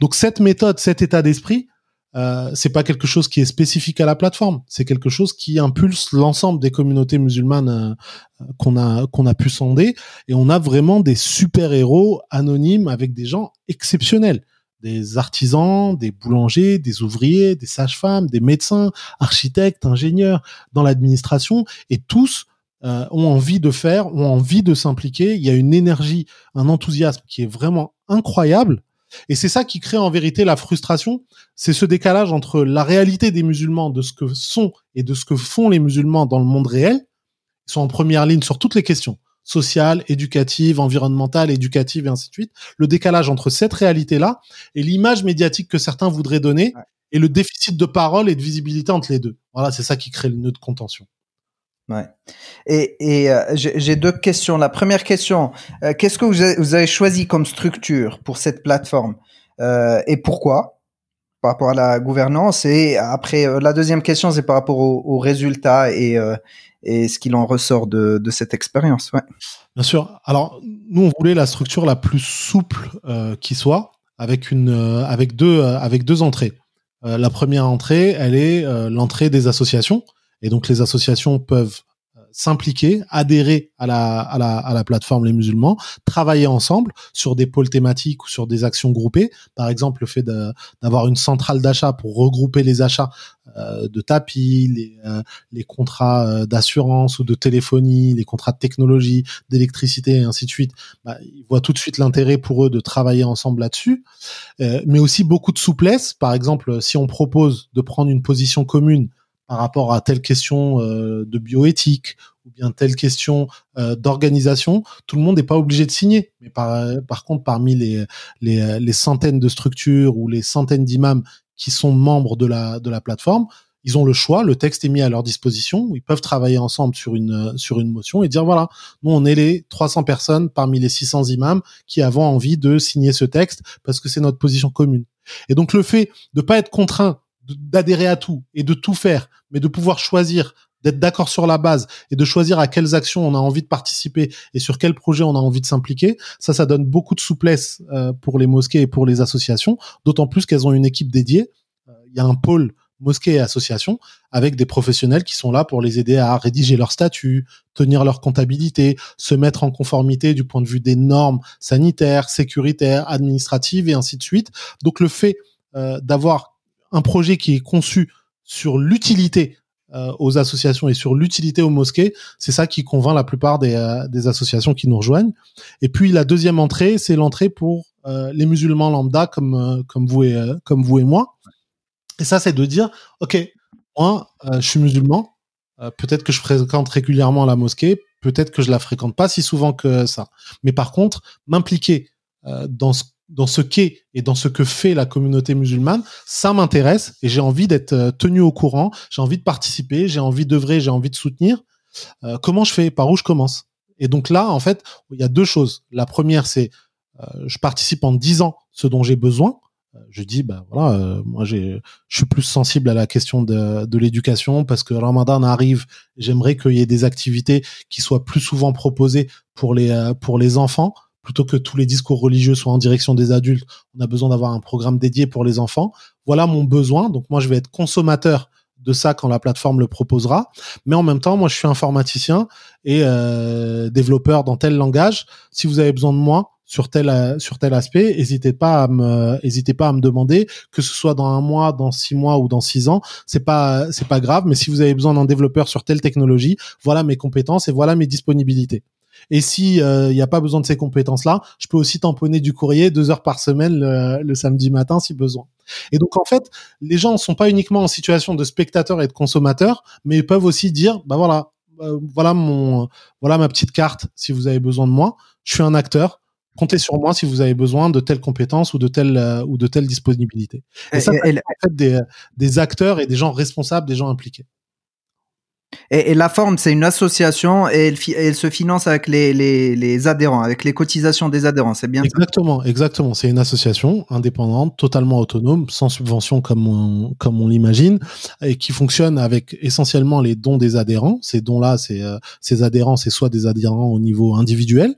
Donc cette méthode, cet état d'esprit, euh, c'est pas quelque chose qui est spécifique à la plateforme, c'est quelque chose qui impulse l'ensemble des communautés musulmanes euh, qu'on a qu'on a pu sonder. Et on a vraiment des super héros anonymes avec des gens exceptionnels, des artisans, des boulangers, des ouvriers, des sages-femmes, des médecins, architectes, ingénieurs dans l'administration. Et tous euh, ont envie de faire, ont envie de s'impliquer. Il y a une énergie, un enthousiasme qui est vraiment incroyable. Et c'est ça qui crée en vérité la frustration. C'est ce décalage entre la réalité des musulmans, de ce que sont et de ce que font les musulmans dans le monde réel. Ils sont en première ligne sur toutes les questions sociales, éducatives, environnementales, éducatives et ainsi de suite. Le décalage entre cette réalité-là et l'image médiatique que certains voudraient donner et le déficit de parole et de visibilité entre les deux. Voilà, c'est ça qui crée le nœud de contention. Ouais. Et, et euh, j'ai deux questions. La première question, euh, qu'est-ce que vous avez, vous avez, choisi comme structure pour cette plateforme euh, et pourquoi par rapport à la gouvernance. Et après, la deuxième question, c'est par rapport aux résultats et, et ce qu'il en ressort de, de cette expérience. Ouais. Bien sûr. Alors, nous, on voulait la structure la plus souple qui soit, avec une, avec deux, avec deux entrées. la première entrée, elle est l'entrée des associations, et donc les associations peuvent s'impliquer, adhérer à la, à, la, à la plateforme Les Musulmans, travailler ensemble sur des pôles thématiques ou sur des actions groupées. Par exemple, le fait d'avoir une centrale d'achat pour regrouper les achats euh, de tapis, les, euh, les contrats euh, d'assurance ou de téléphonie, les contrats de technologie, d'électricité et ainsi de suite. Bah, ils voient tout de suite l'intérêt pour eux de travailler ensemble là-dessus, mais aussi beaucoup de souplesse. Par exemple, si on propose de prendre une position commune par rapport à telle question euh, de bioéthique ou bien telle question euh, d'organisation, tout le monde n'est pas obligé de signer. Mais par, par contre, parmi les, les, les centaines de structures ou les centaines d'imams qui sont membres de la, de la plateforme, ils ont le choix, le texte est mis à leur disposition, ils peuvent travailler ensemble sur une sur une motion et dire voilà, nous on est les 300 personnes parmi les 600 imams qui avons envie de signer ce texte parce que c'est notre position commune. Et donc le fait de pas être contraint d'adhérer à tout et de tout faire, mais de pouvoir choisir d'être d'accord sur la base et de choisir à quelles actions on a envie de participer et sur quel projet on a envie de s'impliquer, ça, ça donne beaucoup de souplesse euh, pour les mosquées et pour les associations, d'autant plus qu'elles ont une équipe dédiée. Euh, il y a un pôle mosquées et associations avec des professionnels qui sont là pour les aider à rédiger leur statut, tenir leur comptabilité, se mettre en conformité du point de vue des normes sanitaires, sécuritaires, administratives et ainsi de suite. Donc le fait euh, d'avoir un projet qui est conçu sur l'utilité euh, aux associations et sur l'utilité aux mosquées, c'est ça qui convainc la plupart des, euh, associations qui nous rejoignent. Et puis la deuxième entrée, c'est l'entrée pour euh, les musulmans lambda comme comme vous et comme vous et moi. Et ça, c'est de dire, ok, moi, je suis musulman, peut-être que je fréquente régulièrement la mosquée, peut-être que je la fréquente pas si souvent que ça. Mais par contre, m'impliquer dans ce dans ce qu'est et dans ce que fait la communauté musulmane, ça m'intéresse et j'ai envie d'être euh, tenu au courant, j'ai envie de participer, j'ai envie d'œuvrer, j'ai envie de soutenir. Euh, comment je fais Par où je commence? Et donc là, en fait, il y a deux choses. La première, c'est euh, je participe en disant ce dont j'ai besoin. Je dis, bah voilà, moi je suis plus sensible à la question de, de l'éducation parce que Ramadan arrive. J'aimerais qu'il y ait des activités qui soient plus souvent proposées pour les pour les enfants plutôt que tous les discours religieux soient en direction des adultes, on a besoin d'avoir un programme dédié pour les enfants. Voilà mon besoin. Donc moi, je vais être consommateur de ça quand la plateforme le proposera. Mais en même temps, moi, je suis informaticien et euh, développeur dans tel langage. Si vous avez besoin de moi sur tel sur tel aspect, n'hésitez pas à me hésitez pas à me demander que ce soit dans un mois, dans six mois ou dans six ans, c'est pas c'est pas grave. Mais si vous avez besoin d'un développeur sur telle technologie, voilà mes compétences et voilà mes disponibilités. Et si il euh, n'y a pas besoin de ces compétences-là, je peux aussi tamponner du courrier deux heures par semaine le, samedi matin si besoin. Et donc en fait, les gens ne sont pas uniquement en situation de spectateur et de consommateur, mais ils peuvent aussi dire, bah voilà, euh, voilà mon, voilà ma petite carte. Si vous avez besoin de moi, je suis un acteur. Comptez sur moi si vous avez besoin de telles compétences ou de telle euh, ou de telle disponibilité. Et, ça, c'est en fait des, des acteurs et des gens responsables, des gens impliqués. Et, la forme, c'est une association et elle, se finance avec les, adhérents, avec les cotisations des adhérents. C'est bien Exactement, exactement. C'est une association indépendante, totalement autonome, sans subvention comme on, l'imagine, et qui fonctionne avec essentiellement les dons des adhérents. Ces dons-là, euh, ces adhérents, c'est soit des adhérents au niveau individuel,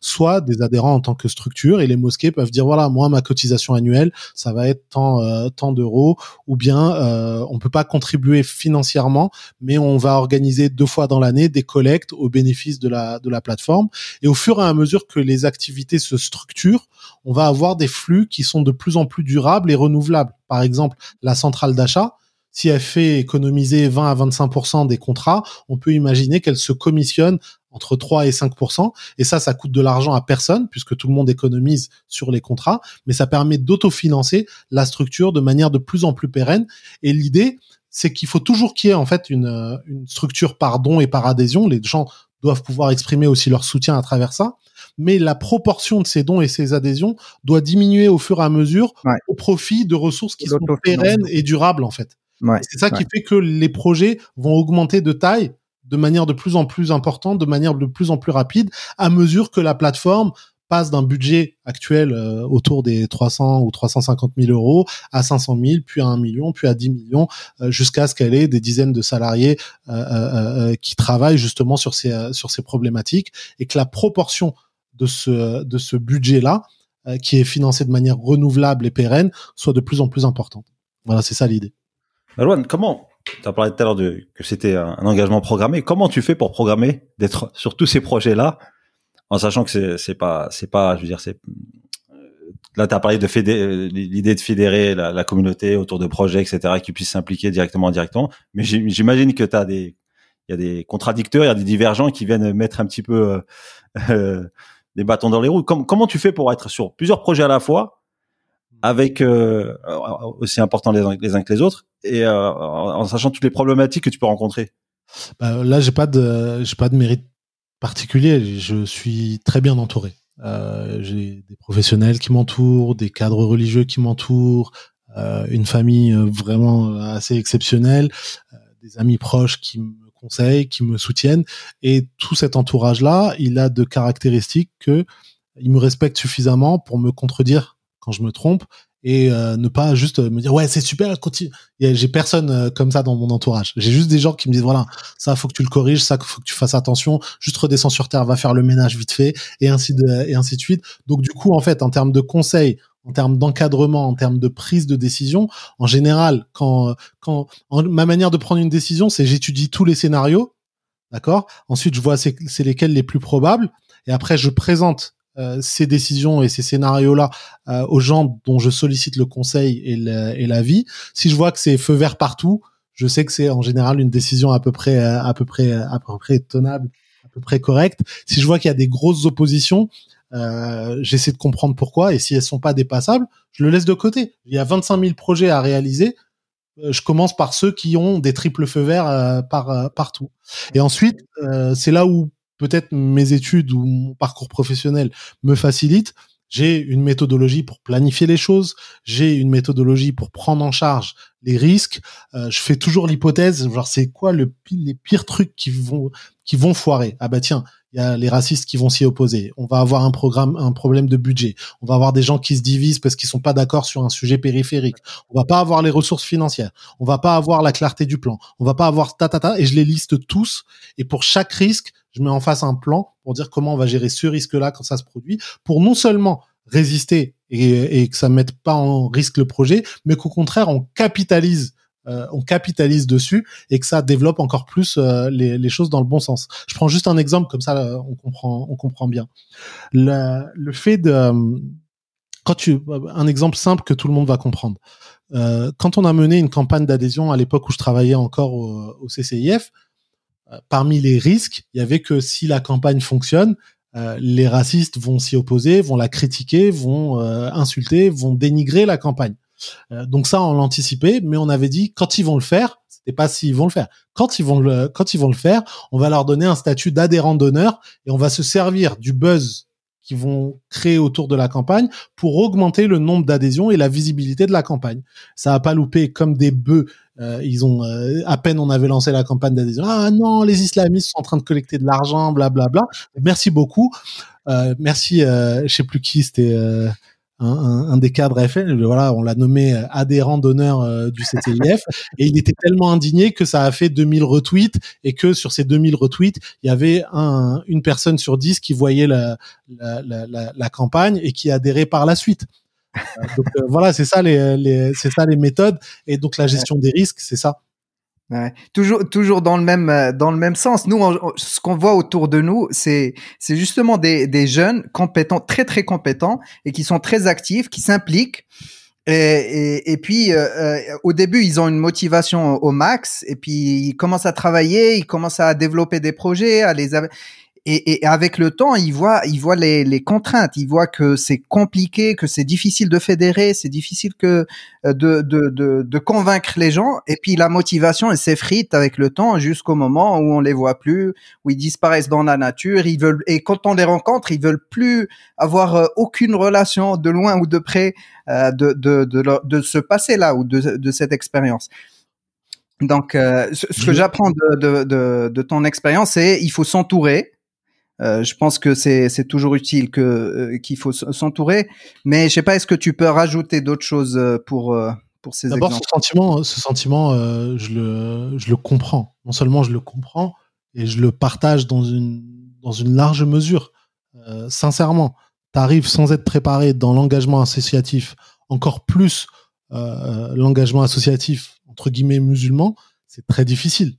soit des adhérents en tant que structure et les mosquées peuvent dire voilà moi ma cotisation annuelle ça va être tant euh, tant d'euros ou bien euh, on peut pas contribuer financièrement mais on va organiser deux fois dans l'année des collectes au bénéfice de la de la plateforme. Et au fur et à mesure que les activités se structurent on va avoir des flux qui sont de plus en plus durables et renouvelables. Par exemple la centrale d'achat si elle fait économiser 20 à 25% des contrats, on peut imaginer qu'elle se commissionne entre 3 et 5% et ça ça coûte de l'argent à personne puisque tout le monde économise sur les contrats mais ça permet d'autofinancer la structure de manière de plus en plus pérenne. Et l'idée c'est qu'il faut toujours qu'il y ait en fait une, une structure par don et par adhésion. Les gens doivent pouvoir exprimer aussi leur soutien à travers ça. Mais la proportion de ces dons et ces adhésions doit diminuer au fur et à mesure au profit de ressources qui sont pérennes et durables en fait. c'est ça qui fait que les projets vont augmenter de taille de manière de plus en plus importante, de manière de plus en plus rapide, à mesure que la plateforme passe d'un budget actuel euh, autour des 300 ou 350 000 euros à 500 000, puis à 1 million, puis à 10 millions, euh, jusqu'à ce qu'elle ait des dizaines de salariés euh, qui travaillent justement sur ces sur ces problématiques et que la proportion de ce de ce budget là qui est financé de manière renouvelable et pérenne soit de plus en plus importante. Voilà, c'est ça l'idée. Alouane, comment tu as parlé tout à l'heure que c'était un, engagement programmé. Comment tu fais pour programmer d'être sur tous ces projets-là, en sachant que c'est pas c'est pas je veux dire c'est euh, là tu as parlé de fédérer l'idée de fédérer la, communauté autour de projets etc qui puissent s'impliquer directement indirectement. Mais j'imagine que tu as des il y a des contradicteurs, il y a des divergents qui viennent mettre un petit peu euh, euh, des bâtons dans les roues. comment tu fais pour être sur plusieurs projets à la fois avec euh, aussi important les uns, que les autres et euh, en sachant toutes les problématiques que tu peux rencontrer bah, Là, j'ai pas de j'ai pas de mérite particulier. Je suis très bien entouré. Euh, j'ai des professionnels qui m'entourent, des cadres religieux qui m'entourent, euh, une famille euh, vraiment assez exceptionnelle, euh, des amis proches qui me conseillent, qui me soutiennent, et tout cet entourage-là, il a de caractéristiques que il me respecte suffisamment pour me contredire quand je me trompe et euh, ne pas juste me dire ouais c'est super continue j'ai personne euh, comme ça dans mon entourage. J'ai juste des gens qui me disent voilà ça faut que tu le corriges ça faut que tu fasses attention juste redescends sur terre va faire le ménage vite fait et ainsi de et ainsi de suite. Donc du coup en fait en termes de conseils en termes d'encadrement en termes de prise de décision en général quand quand ma manière de prendre une décision c'est j'étudie tous les scénarios d'accord? Ensuite je vois c'est lesquels les plus probables et après je présente euh, ces décisions et ces scénarios-là euh, aux gens dont je sollicite le conseil et, l'avis. Si je vois que c'est feu vert partout, je sais que c'est en général une décision à peu près, euh, à peu près, à peu près tenable, à peu près correcte. Si je vois qu'il y a des grosses oppositions, j'essaie de comprendre pourquoi et si elles sont pas dépassables, je le laisse de côté. Il y a 25 000 projets à réaliser. Je commence par ceux qui ont des triples feux verts par partout. Et ensuite, c'est là où peut-être mes études ou mon parcours professionnel me facilite, j'ai une méthodologie pour planifier les choses, j'ai une méthodologie pour prendre en charge les risques. Euh, je fais toujours l'hypothèse, genre c'est quoi le les pires trucs qui vont qui vont foirer? Ah bah tiens, il y a les racistes qui vont s'y opposer. On va avoir un programme, un problème de budget. On va avoir des gens qui se divisent parce qu'ils sont pas d'accord sur un sujet périphérique. On va pas avoir les ressources financières. On va pas avoir la clarté du plan. On va pas avoir ta ta ta. Et je les liste tous. Et pour chaque risque, je mets en face un plan pour dire comment on va gérer ce risque-là quand ça se produit, pour non seulement résister et, que ça mette pas en risque le projet, mais qu'au contraire on capitalise euh, on capitalise dessus et que ça développe encore plus euh, les, les, choses dans le bon sens. Je prends juste un exemple comme ça, euh, on comprend, on comprend bien. Le, le fait de quand tu un exemple simple que tout le monde va comprendre. Euh, quand on a mené une campagne d'adhésion à l'époque où je travaillais encore au, au CCIF, euh, parmi les risques, il y avait que si la campagne fonctionne, euh, les racistes vont s'y opposer, vont la critiquer, vont euh, insulter, vont dénigrer la campagne. Donc ça, on l'anticipait, mais on avait dit quand ils vont le faire, c'était pas s'ils vont le faire. Quand ils vont le, quand ils vont le faire, on va leur donner un statut d'adhérent d'honneur et on va se servir du buzz qui vont créer autour de la campagne pour augmenter le nombre d'adhésions et la visibilité de la campagne. Ça a pas loupé comme des bœufs. Euh, ils ont euh, à peine on avait lancé la campagne d'adhésion. Ah non, les islamistes sont en train de collecter de l'argent, blablabla. Merci beaucoup. Euh, merci. je sais plus qui c'était un, un, des cadres FN, voilà, on l'a nommé euh, adhérent d'honneur euh, du CTIF, et il était tellement indigné que ça a fait 2000 retweets, et que sur ces 2000 retweets, il y avait un, une personne sur 10 qui voyait la, la, la, la campagne et qui adhérait par la suite. Euh, voilà, c'est ça les, les c'est ça les méthodes, et donc la gestion des risques, c'est ça. Toujours, toujours dans le même, euh, dans le même sens. Nous, ce qu'on voit autour de nous, c'est, c'est justement des, des jeunes compétents, très très compétents et qui sont très actifs, qui s'impliquent. Et, puis, euh, euh, au début, ils ont une motivation au max, et puis ils commencent à travailler, ils commencent à développer des projets, à les et, et, avec le temps, il voit, il voit les, les contraintes, il voit que c'est compliqué, que c'est difficile de fédérer, c'est difficile que euh, de, de, de, de, convaincre les gens. Et puis la motivation, elle s'effrite avec le temps jusqu'au moment où on les voit plus, où ils disparaissent dans la nature. Ils veulent et quand on les rencontre, ils veulent plus avoir euh, aucune relation de loin ou de près euh, de, de, de, de, ce passé là ou de, de cette expérience. Donc, ce, ce, que j'apprends de, de, de, de, ton expérience, c'est il faut s'entourer je pense que c'est toujours utile que qu'il faut s'entourer. Mais je sais pas, est-ce que tu peux rajouter d'autres choses pour pour ces D'abord, ce sentiment, ce sentiment, je le je le comprends. Non seulement je le comprends et je le partage dans une dans une large mesure. sincèrement, tu arrives sans être préparé dans l'engagement associatif, encore plus euh, l'engagement associatif entre guillemets musulman, c'est très difficile.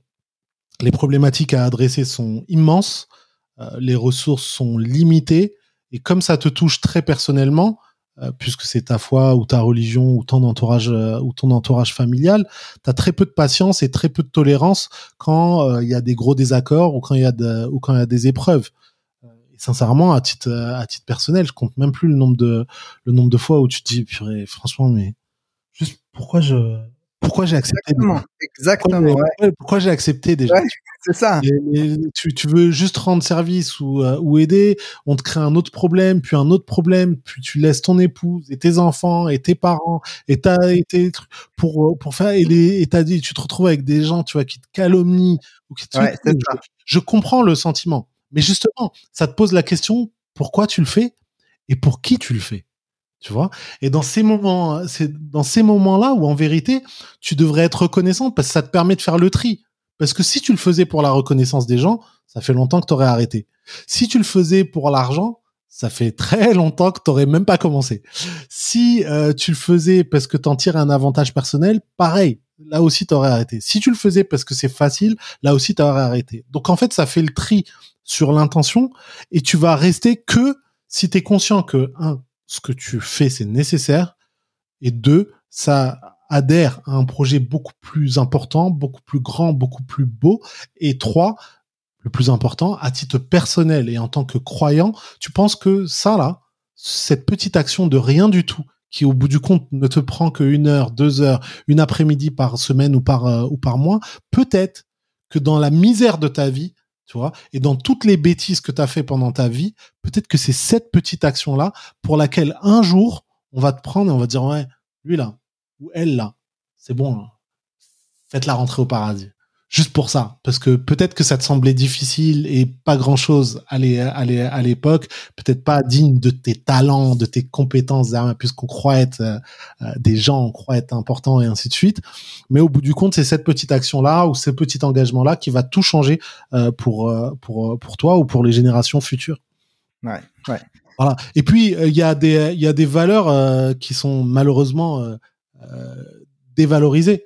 Les problématiques à adresser sont immenses, euh, les ressources sont limitées, et comme ça te touche très personnellement, euh, puisque c'est ta foi ou ta religion ou ton entourage ou ton entourage familial, tu as très peu de patience et très peu de tolérance quand il y a des gros désaccords ou quand il y a ou quand il y a des épreuves. Sincèrement, à titre, à titre personnel, je compte même plus le nombre de, le nombre de fois où tu te dis, purée, franchement, mais juste pourquoi je, pourquoi j'ai accepté Exactement. Exactement pourquoi, j'ai accepté déjà C'est ça. tu, tu, veux juste rendre service ou, euh, ou aider, on te crée un autre problème, puis un autre problème, puis tu laisses ton épouse et tes enfants et tes parents et t'as été pour pour faire et les et t'as dit tu te retrouves avec des gens tu vois qui te calomnient ou qui te ouais, je comprends le sentiment mais justement, ça te pose la question pourquoi tu le fais et pour qui tu le fais? Tu vois? Et dans ces moments, c'est dans ces moments-là où en vérité, tu devrais être reconnaissant parce que ça te permet de faire le tri. Parce que si tu le faisais pour la reconnaissance des gens, ça fait longtemps que tu aurais arrêté. Si tu le faisais pour l'argent, ça fait très longtemps que tu n'aurais même pas commencé. Si euh, tu le faisais parce que tu en tires un avantage personnel, pareil, là aussi tu aurais arrêté. Si tu le faisais parce que c'est facile, là aussi tu aurais arrêté. Donc en fait, ça fait le tri sur l'intention et tu vas rester que si tu es conscient que, un, ce que tu fais, c'est nécessaire. Et deux, ça adhère à un projet beaucoup plus important, beaucoup plus grand, beaucoup plus beau. Et trois, le plus important, à titre personnel et en tant que croyant, tu penses que ça là, cette petite action de rien du tout, qui au bout du compte ne te prend que une heure, deux heures, une après-midi par semaine ou par euh, ou par mois, peut-être que dans la misère de ta vie, tu vois, et dans toutes les bêtises que tu as fait pendant ta vie, peut-être que c'est cette petite action-là pour laquelle un jour, on va te prendre et on va dire, ouais, lui là, ou elle là, c'est bon, hein. faites-la rentrer au paradis juste pour ça, parce que peut-être que ça te semblait difficile et pas grand-chose à l'époque, peut-être pas digne de tes talents, de tes compétences, puisqu'on croit être euh, euh, des gens, on croit être important et ainsi de suite. Mais au bout du compte, c'est cette petite action-là ou ce petit engagement-là qui va tout changer euh, pour pour pour toi ou pour les générations futures. Ouais, ouais. Voilà. Et puis il y a des il y a des valeurs qui sont malheureusement dévalorisées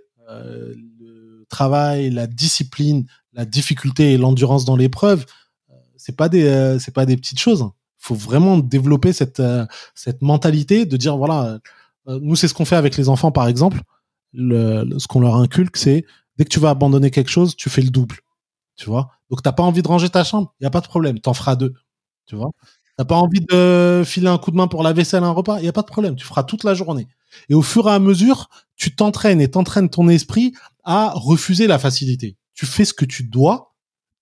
travail, la discipline, la difficulté et l'endurance dans l'épreuve, euh, c'est pas des euh, c'est pas des petites choses. Faut vraiment développer cette euh, cette mentalité de dire voilà, nous c'est ce qu'on fait avec les enfants par exemple. Le, ce qu'on leur inculque, c'est dès que tu vas abandonner quelque chose, tu fais le double. Tu vois? Donc t'as pas envie de ranger ta chambre, il y a pas de problème, t'en feras deux. Tu vois? T'as pas envie de filer un coup de main pour la vaisselle, un repas, il y a pas de problème, tu feras toute la journée. Et au fur et à mesure, tu t'entraînes et t'entraînes ton esprit à refuser la facilité. Tu fais ce que tu dois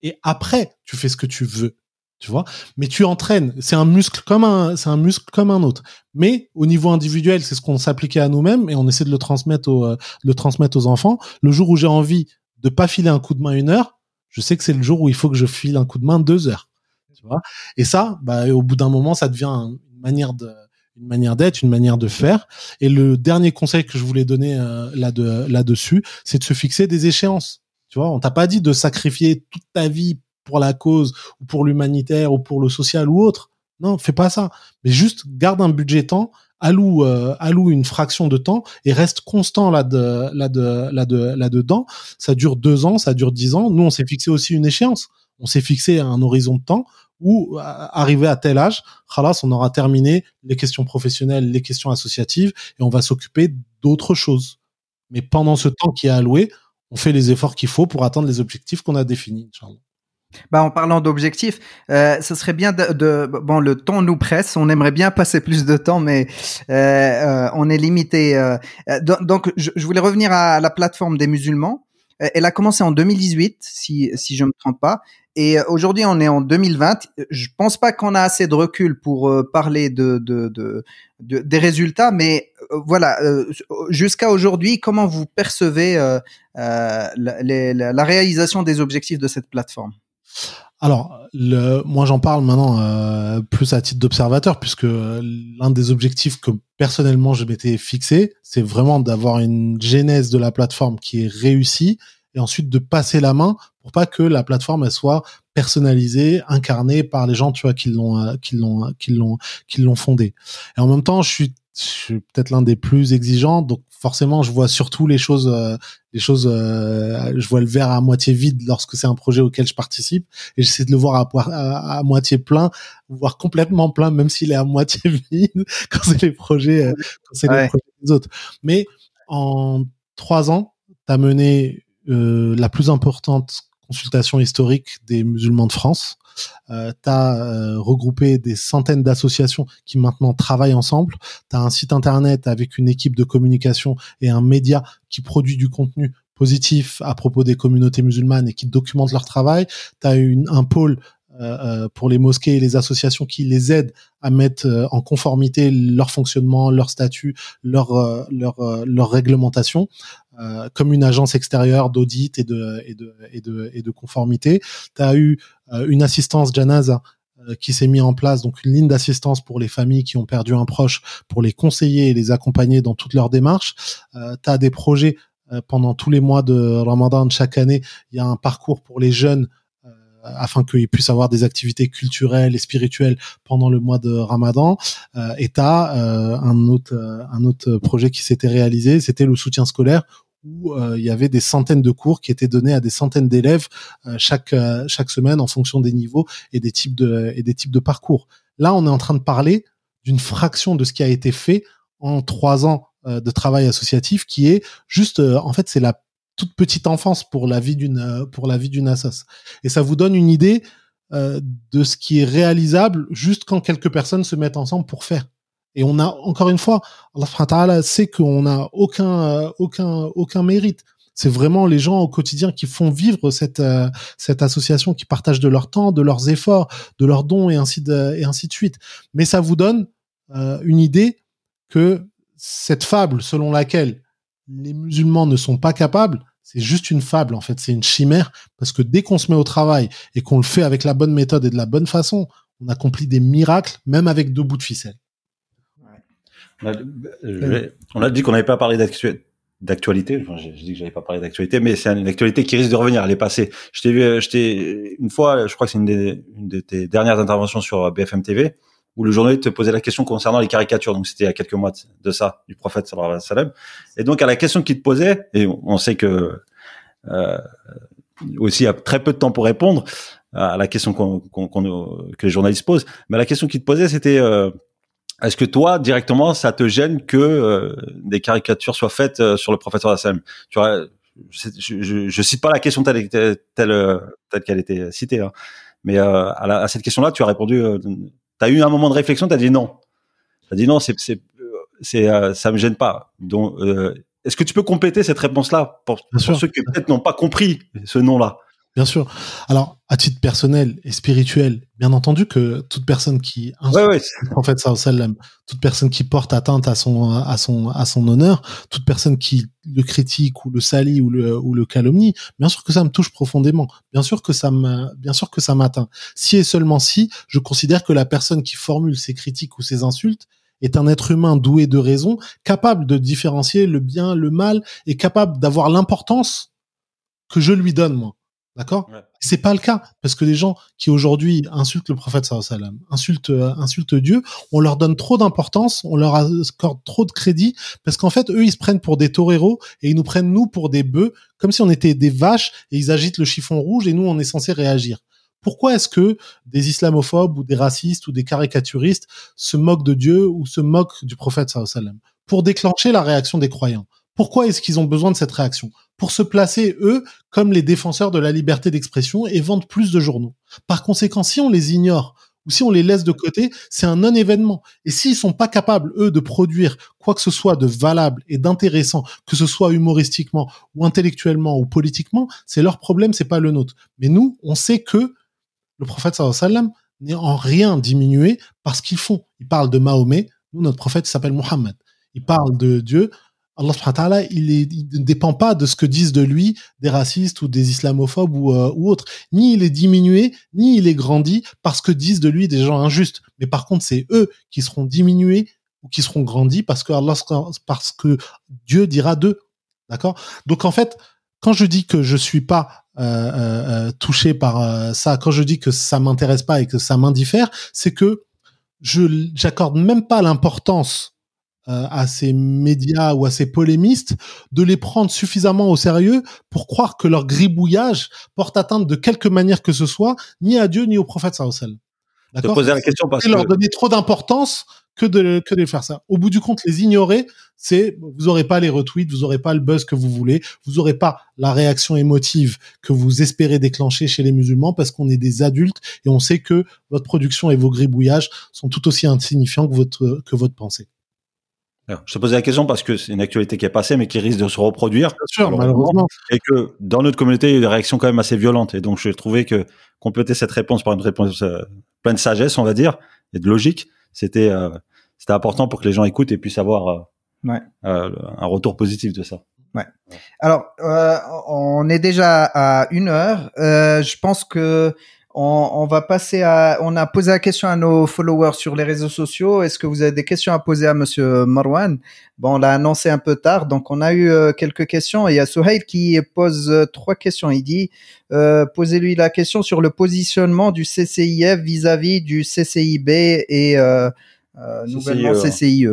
et après, tu fais ce que tu veux. Tu vois, mais tu entraînes. C'est un muscle comme un, c'est un muscle comme un autre. Mais au niveau individuel, c'est ce qu'on s'appliquait à nous-mêmes et on essaie de le transmettre aux, euh, le transmettre aux enfants. Le jour où j'ai envie de pas filer un coup de main une heure, je sais que c'est le jour où il faut que je file un coup de main deux heures. Tu vois? Et ça, bah, au bout d'un moment, ça devient une manière de, une manière d'être, une manière de faire. Et le dernier conseil que je voulais donner euh, là de là-dessus, c'est de se fixer des échéances. Tu vois, on t'a pas dit de sacrifier toute ta vie pour la cause ou pour l'humanitaire ou pour le social ou autre. Non, fais pas ça. Mais juste garde un budget temps, alloue euh, alloue une fraction de temps et reste constant là de là de là de là dedans. Ça dure deux ans, ça dure dix ans. Nous, on s'est fixé aussi une échéance. On s'est fixé un horizon de temps ou arrivé à tel âge, khalas, on aura terminé les questions professionnelles, les questions associatives, et on va s'occuper d'autres choses. Mais pendant ce temps qui est alloué, on fait les efforts qu'il faut pour atteindre les objectifs qu'on a définis, Bah, en parlant d'objectifs, euh, ce serait bien de, bon le temps nous presse, on aimerait bien passer plus de temps, mais euh, euh, on est limité. Euh, euh, donc, je, je, voulais revenir à la plateforme des musulmans. Elle a commencé en 2018, si si je me trompe pas, et euh, aujourd'hui, on est en 2020. Je pense pas qu'on a assez de recul pour euh, parler de, de, de, des résultats, mais euh, voilà, jusqu'à aujourd'hui, comment vous percevez la, réalisation des objectifs de cette plateforme? Alors, le, moi j'en parle maintenant euh, plus à titre d'observateur, puisque l'un des objectifs que personnellement je m'étais fixé, c'est vraiment d'avoir une genèse de la plateforme qui est réussie, et ensuite de passer la main pour pas que la plateforme elle soit personnalisée, incarnée par les gens tu vois qui l'ont euh, qui l'ont qui l'ont qui l'ont fondée. Et en même temps, je suis je suis peut-être l'un des plus exigeants, donc forcément, je vois surtout les choses, euh, les choses. Euh, je vois le verre à moitié vide lorsque c'est un projet auquel je participe, et j'essaie de le voir à, à, moitié plein, voire complètement plein, même s'il est à moitié vide quand c'est les projets, euh, quand c'est les projets des autres. Mais en trois ans, tu as mené la plus importante consultation historique des musulmans de France euh, tu as euh, regroupé des centaines d'associations qui maintenant travaillent ensemble, tu un site internet avec une équipe de communication et un média qui produit du contenu positif à propos des communautés musulmanes et qui documente leur travail, tu un pôle euh, euh, pour les mosquées et les associations qui les aident à mettre en conformité leur fonctionnement, leur statut, leur réglementation. Euh, comme une agence extérieure d'audit et de, et, de, et, de, et de conformité. Tu as eu euh, une assistance Janaz euh, qui s'est mis en place, donc une ligne d'assistance pour les familles qui ont perdu un proche, pour les conseiller et les accompagner dans toutes leurs démarches. tu as des projets pendant tous les mois de Ramadan chaque année. Il y a un parcours pour les jeunes afin qu'ils puissent avoir des activités culturelles et spirituelles pendant le mois de Ramadan. Euh, et tu as un autre un autre projet qui s'était réalisé, c'était le soutien scolaire où euh, il y avait des centaines de cours qui étaient donnés à des centaines d'élèves euh, chaque euh, chaque semaine en fonction des niveaux et des types de et des types de parcours. Là, on est en train de parler d'une fraction de ce qui a été fait en trois ans de travail associatif, qui est juste, en fait, c'est la toute petite enfance pour la vie d'une pour la vie d'une assoce. Et ça vous donne une idée de ce qui est réalisable juste quand quelques personnes se mettent ensemble pour faire. Et on a encore une fois, Allah sait qu'on n'a aucun euh, aucun aucun mérite. C'est vraiment les gens au quotidien qui font vivre cette euh, cette association, qui partagent de leur temps, de leurs efforts, de leurs dons et ainsi de et ainsi de suite. Mais ça vous donne euh, une idée que cette fable selon laquelle les musulmans ne sont pas capables, c'est juste une fable en fait, c'est une chimère parce que dès qu'on se met au travail et qu'on le fait avec la bonne méthode et de la bonne façon, on accomplit des miracles même avec deux bouts de ficelle. On a, dit qu'on n'avait pas parlé d'actualité. Enfin, j'ai dit que j'avais pas parlé d'actualité, mais c'est une actualité qui risque de revenir. Elle est passée. Je t'ai vu, euh, je t'ai une fois, je crois que c'est une, des, une de tes dernières interventions sur euh, BFM TV, où le journaliste te posait la question concernant les caricatures. Donc c'était il y a quelques mois de ça, du prophète sallallahu alayhi wa sallam. Et donc à la question qu'il te posait, et on sait que euh, aussi il y a très peu de temps pour répondre à la question qu'on, que les journalistes posent, mais la question qu'il te posait, c'était euh, est-ce que toi, directement, ça te gêne que euh, des caricatures soient faites euh, sur le professeur Hassan Tu vois, je, je, je, cite pas la question telle telle telle, telle qu'elle était citée, hein. mais euh, à, à, cette question-là, tu as répondu. tu as eu un moment de réflexion, tu as dit non. Tu as dit non, c'est c'est c'est ça me gêne pas. Donc, est-ce que tu peux compléter cette réponse-là pour, pour ceux qui peut-être n'ont pas compris ce nom-là? Bien sûr. Alors, à titre personnel et spirituel, bien entendu que toute personne qui ouais, en fait sallam, toute personne qui porte atteinte à son à son à son honneur, toute personne qui le critique ou le salit ou le ou le calomnie, bien sûr que ça me touche profondément. Bien sûr que ça me bien sûr que ça m'atteint. Si et seulement si, je considère que la personne qui formule ces critiques ou ces insultes est un être humain doué de raison, capable de différencier le bien, le mal, et capable d'avoir l'importance que je lui donne moi. D'accord? C'est pas le cas parce que les gens qui aujourd'hui insultent le prophète sallam, insultent euh, insultent Dieu, on leur donne trop d'importance, on leur accorde trop de crédit parce qu'en fait eux ils se prennent pour des toreros et ils nous prennent nous pour des bœufs comme si on était des vaches et ils agitent le chiffon rouge et nous on est censé réagir. Pourquoi est-ce que des islamophobes ou des racistes ou des caricaturistes se moquent de Dieu ou se moquent du prophète sallam? Pour déclencher la réaction des croyants. Pourquoi est-ce qu'ils ont besoin de cette réaction? Pour se placer, eux, comme les défenseurs de la liberté d'expression et vendre plus de journaux. Par conséquent, si on les ignore ou si on les laisse de côté, c'est un non-événement. Et s'ils sont pas capables, eux, de produire quoi que ce soit de valable et d'intéressant, que ce soit humoristiquement ou intellectuellement ou politiquement, c'est leur problème, c'est pas le nôtre. Mais nous, on sait que le prophète sallam n'est en rien diminué parce qu'ils font. Il parle de Mahomet. Nous, notre prophète s'appelle Mohammed. Il parle de Dieu Allah il, il ne dépend pas de ce que disent de lui des racistes ou des islamophobes ou, euh, ou autres. Ni il est diminué, ni il est grandi parce que disent de lui des gens injustes. Mais par contre, c'est eux qui seront diminués ou qui seront grandis parce que parce que Dieu dira d'eux. D'accord? Donc en fait, quand je dis que je suis pas euh, euh, touché par ça, quand je dis que ça m'intéresse pas et que ça m'indiffère, c'est que je j'accorde même pas l'importance à ces médias ou à ces polémistes de les prendre suffisamment au sérieux pour croire que leur gribouillage porte atteinte de quelque manière que ce soit ni à Dieu ni au prophète sallallahu D'accord? poser la question parce que leur donner trop d'importance que de que de faire ça. Au bout du compte, les ignorer, c'est vous aurez pas les retweets, vous aurez pas le buzz que vous voulez, vous aurez pas la réaction émotive que vous espérez déclencher chez les musulmans parce qu'on est des adultes et on sait que votre production et vos gribouillages sont tout aussi insignifiants que votre que votre pensée. Je te posais la question parce que c'est une actualité qui est passée, mais qui risque de se reproduire. Bien sûr, malheureusement. Et que dans notre communauté, il y a eu des réactions quand même assez violentes. Et donc, j'ai trouvé que compléter cette réponse par une réponse euh, pleine de sagesse, on va dire, et de logique, c'était euh, c'était important pour que les gens écoutent et puissent avoir euh, ouais. euh, un retour positif de ça. Ouais. Alors, on est déjà à une heure. je pense que on, va passer à. On a posé la question à nos followers sur les réseaux sociaux. Est-ce que vous avez des questions à poser à Monsieur Marwan? Bon, on l'a annoncé un peu tard, donc on a eu euh, quelques questions. il y a Souhail qui pose euh, trois questions. Il dit euh, posez-lui la question sur le positionnement du CCIF vis-à-vis du CCIB et nouvellement CCIE.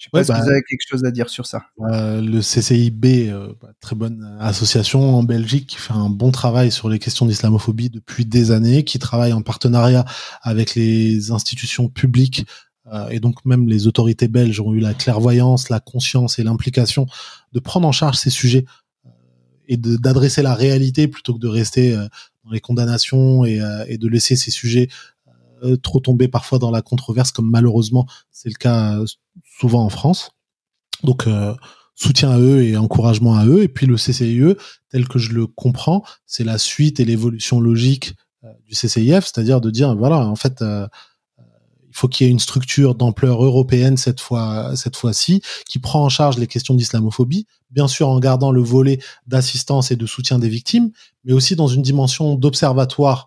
Je sais pas si vous bah, avez quelque chose à dire sur ça. Euh, le CCIB, euh, bah, très bonne association en Belgique qui fait un bon travail sur les questions d'islamophobie depuis des années, qui travaille en partenariat avec les institutions publiques euh, et donc même les autorités belges ont eu la clairvoyance, la conscience et l'implication de prendre en charge ces sujets et d'adresser la réalité plutôt que de rester dans les condamnations et, et de laisser ces sujets euh, trop tomber parfois dans la controverse, comme malheureusement c'est le cas euh, souvent en France. Donc euh, soutien à eux et encouragement à eux. Et puis le CCIE, tel que je le comprends, c'est la suite et l'évolution logique du CCIF, c'est-à-dire de dire voilà, en fait, il faut qu'il y ait une structure d'ampleur européenne cette fois, cette fois-ci, qui prend en charge les questions d'islamophobie, bien sûr en gardant le volet d'assistance et de soutien des victimes, mais aussi dans une dimension d'observatoire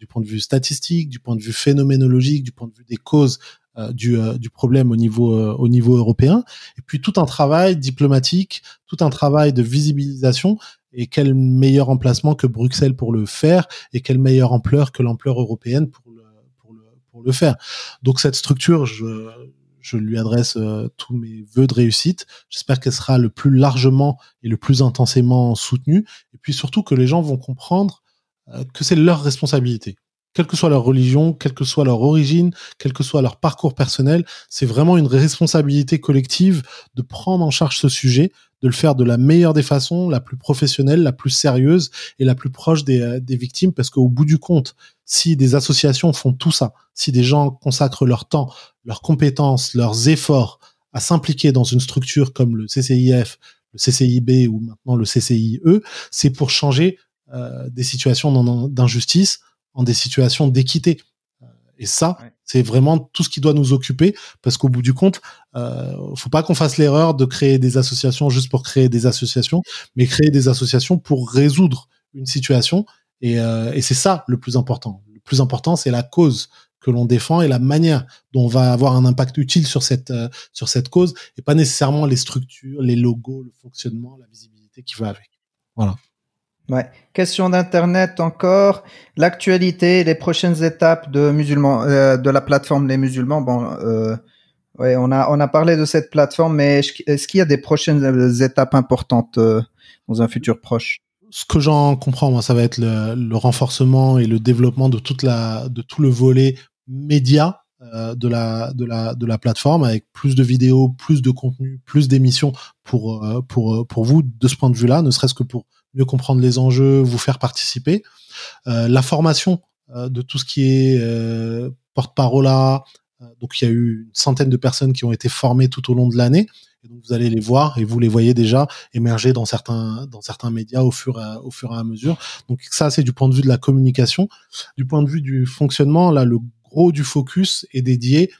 du point de vue statistique, du point de vue phénoménologique, du point de vue des causes euh, du, euh, du, problème au niveau, euh, au niveau européen, et puis tout un travail diplomatique, tout un travail de visibilisation, et quel meilleur emplacement que Bruxelles pour le faire, et quelle meilleure ampleur que l'ampleur européenne pour le, pour le, pour le faire. Donc cette structure, je, je lui adresse tous mes vœux de réussite. J'espère qu'elle sera le plus largement et le plus intensément soutenue, et puis surtout que les gens vont comprendre euh, que c'est leur responsabilité. Quelle que soit leur religion, quelle que soit leur origine, quel que soit leur parcours personnel, c'est vraiment une responsabilité collective de prendre en charge ce sujet, de le faire de la meilleure des façons, la plus professionnelle, la plus sérieuse et la plus proche des, euh, victimes, parce qu'au bout du compte, si des associations font tout ça, si des gens consacrent leur temps, leurs compétences, leurs efforts à s'impliquer dans une structure comme le CCIF, le CCIB ou maintenant le CCIE, c'est pour changer euh, des situations d'injustice en des situations d'équité. Euh, et ça, c'est vraiment tout ce qui doit nous occuper, parce qu'au bout du compte, euh, faut pas qu'on fasse l'erreur de créer des associations juste pour créer des associations, mais créer des associations pour résoudre une situation. Et, euh, et c'est ça le plus important. Le plus important, c'est la cause que l'on défend et la manière dont on va avoir un impact utile sur cette sur cette cause, et pas nécessairement les structures, les logos, le fonctionnement, la visibilité qui va avec. Voilà. Question d'internet encore. L'actualité, les prochaines étapes de musulmans, euh, de la plateforme des musulmans. Bon, euh, on a on a parlé de cette plateforme, mais est-ce qu'il y a des prochaines étapes importantes euh, dans un futur proche? Ce que j'en comprends, moi, ça va être le, renforcement et le développement de toute la de tout le volet média euh, de la de la de la plateforme avec plus de vidéos, plus de contenu, plus d'émissions pour euh, pour pour vous de ce point de vue-là, ne serait-ce que pour mieux comprendre les enjeux, vous faire participer. Euh, la formation euh, de tout ce qui est euh, porte-parole. Donc il y a eu une centaine de personnes qui ont été formées tout au long de l'année. Donc vous allez les voir et vous les voyez déjà émerger dans certains dans certains médias au fur et à, au fur et à mesure. Donc ça c'est du point de vue de la communication, du point de vue du fonctionnement là le gros du focus est dédié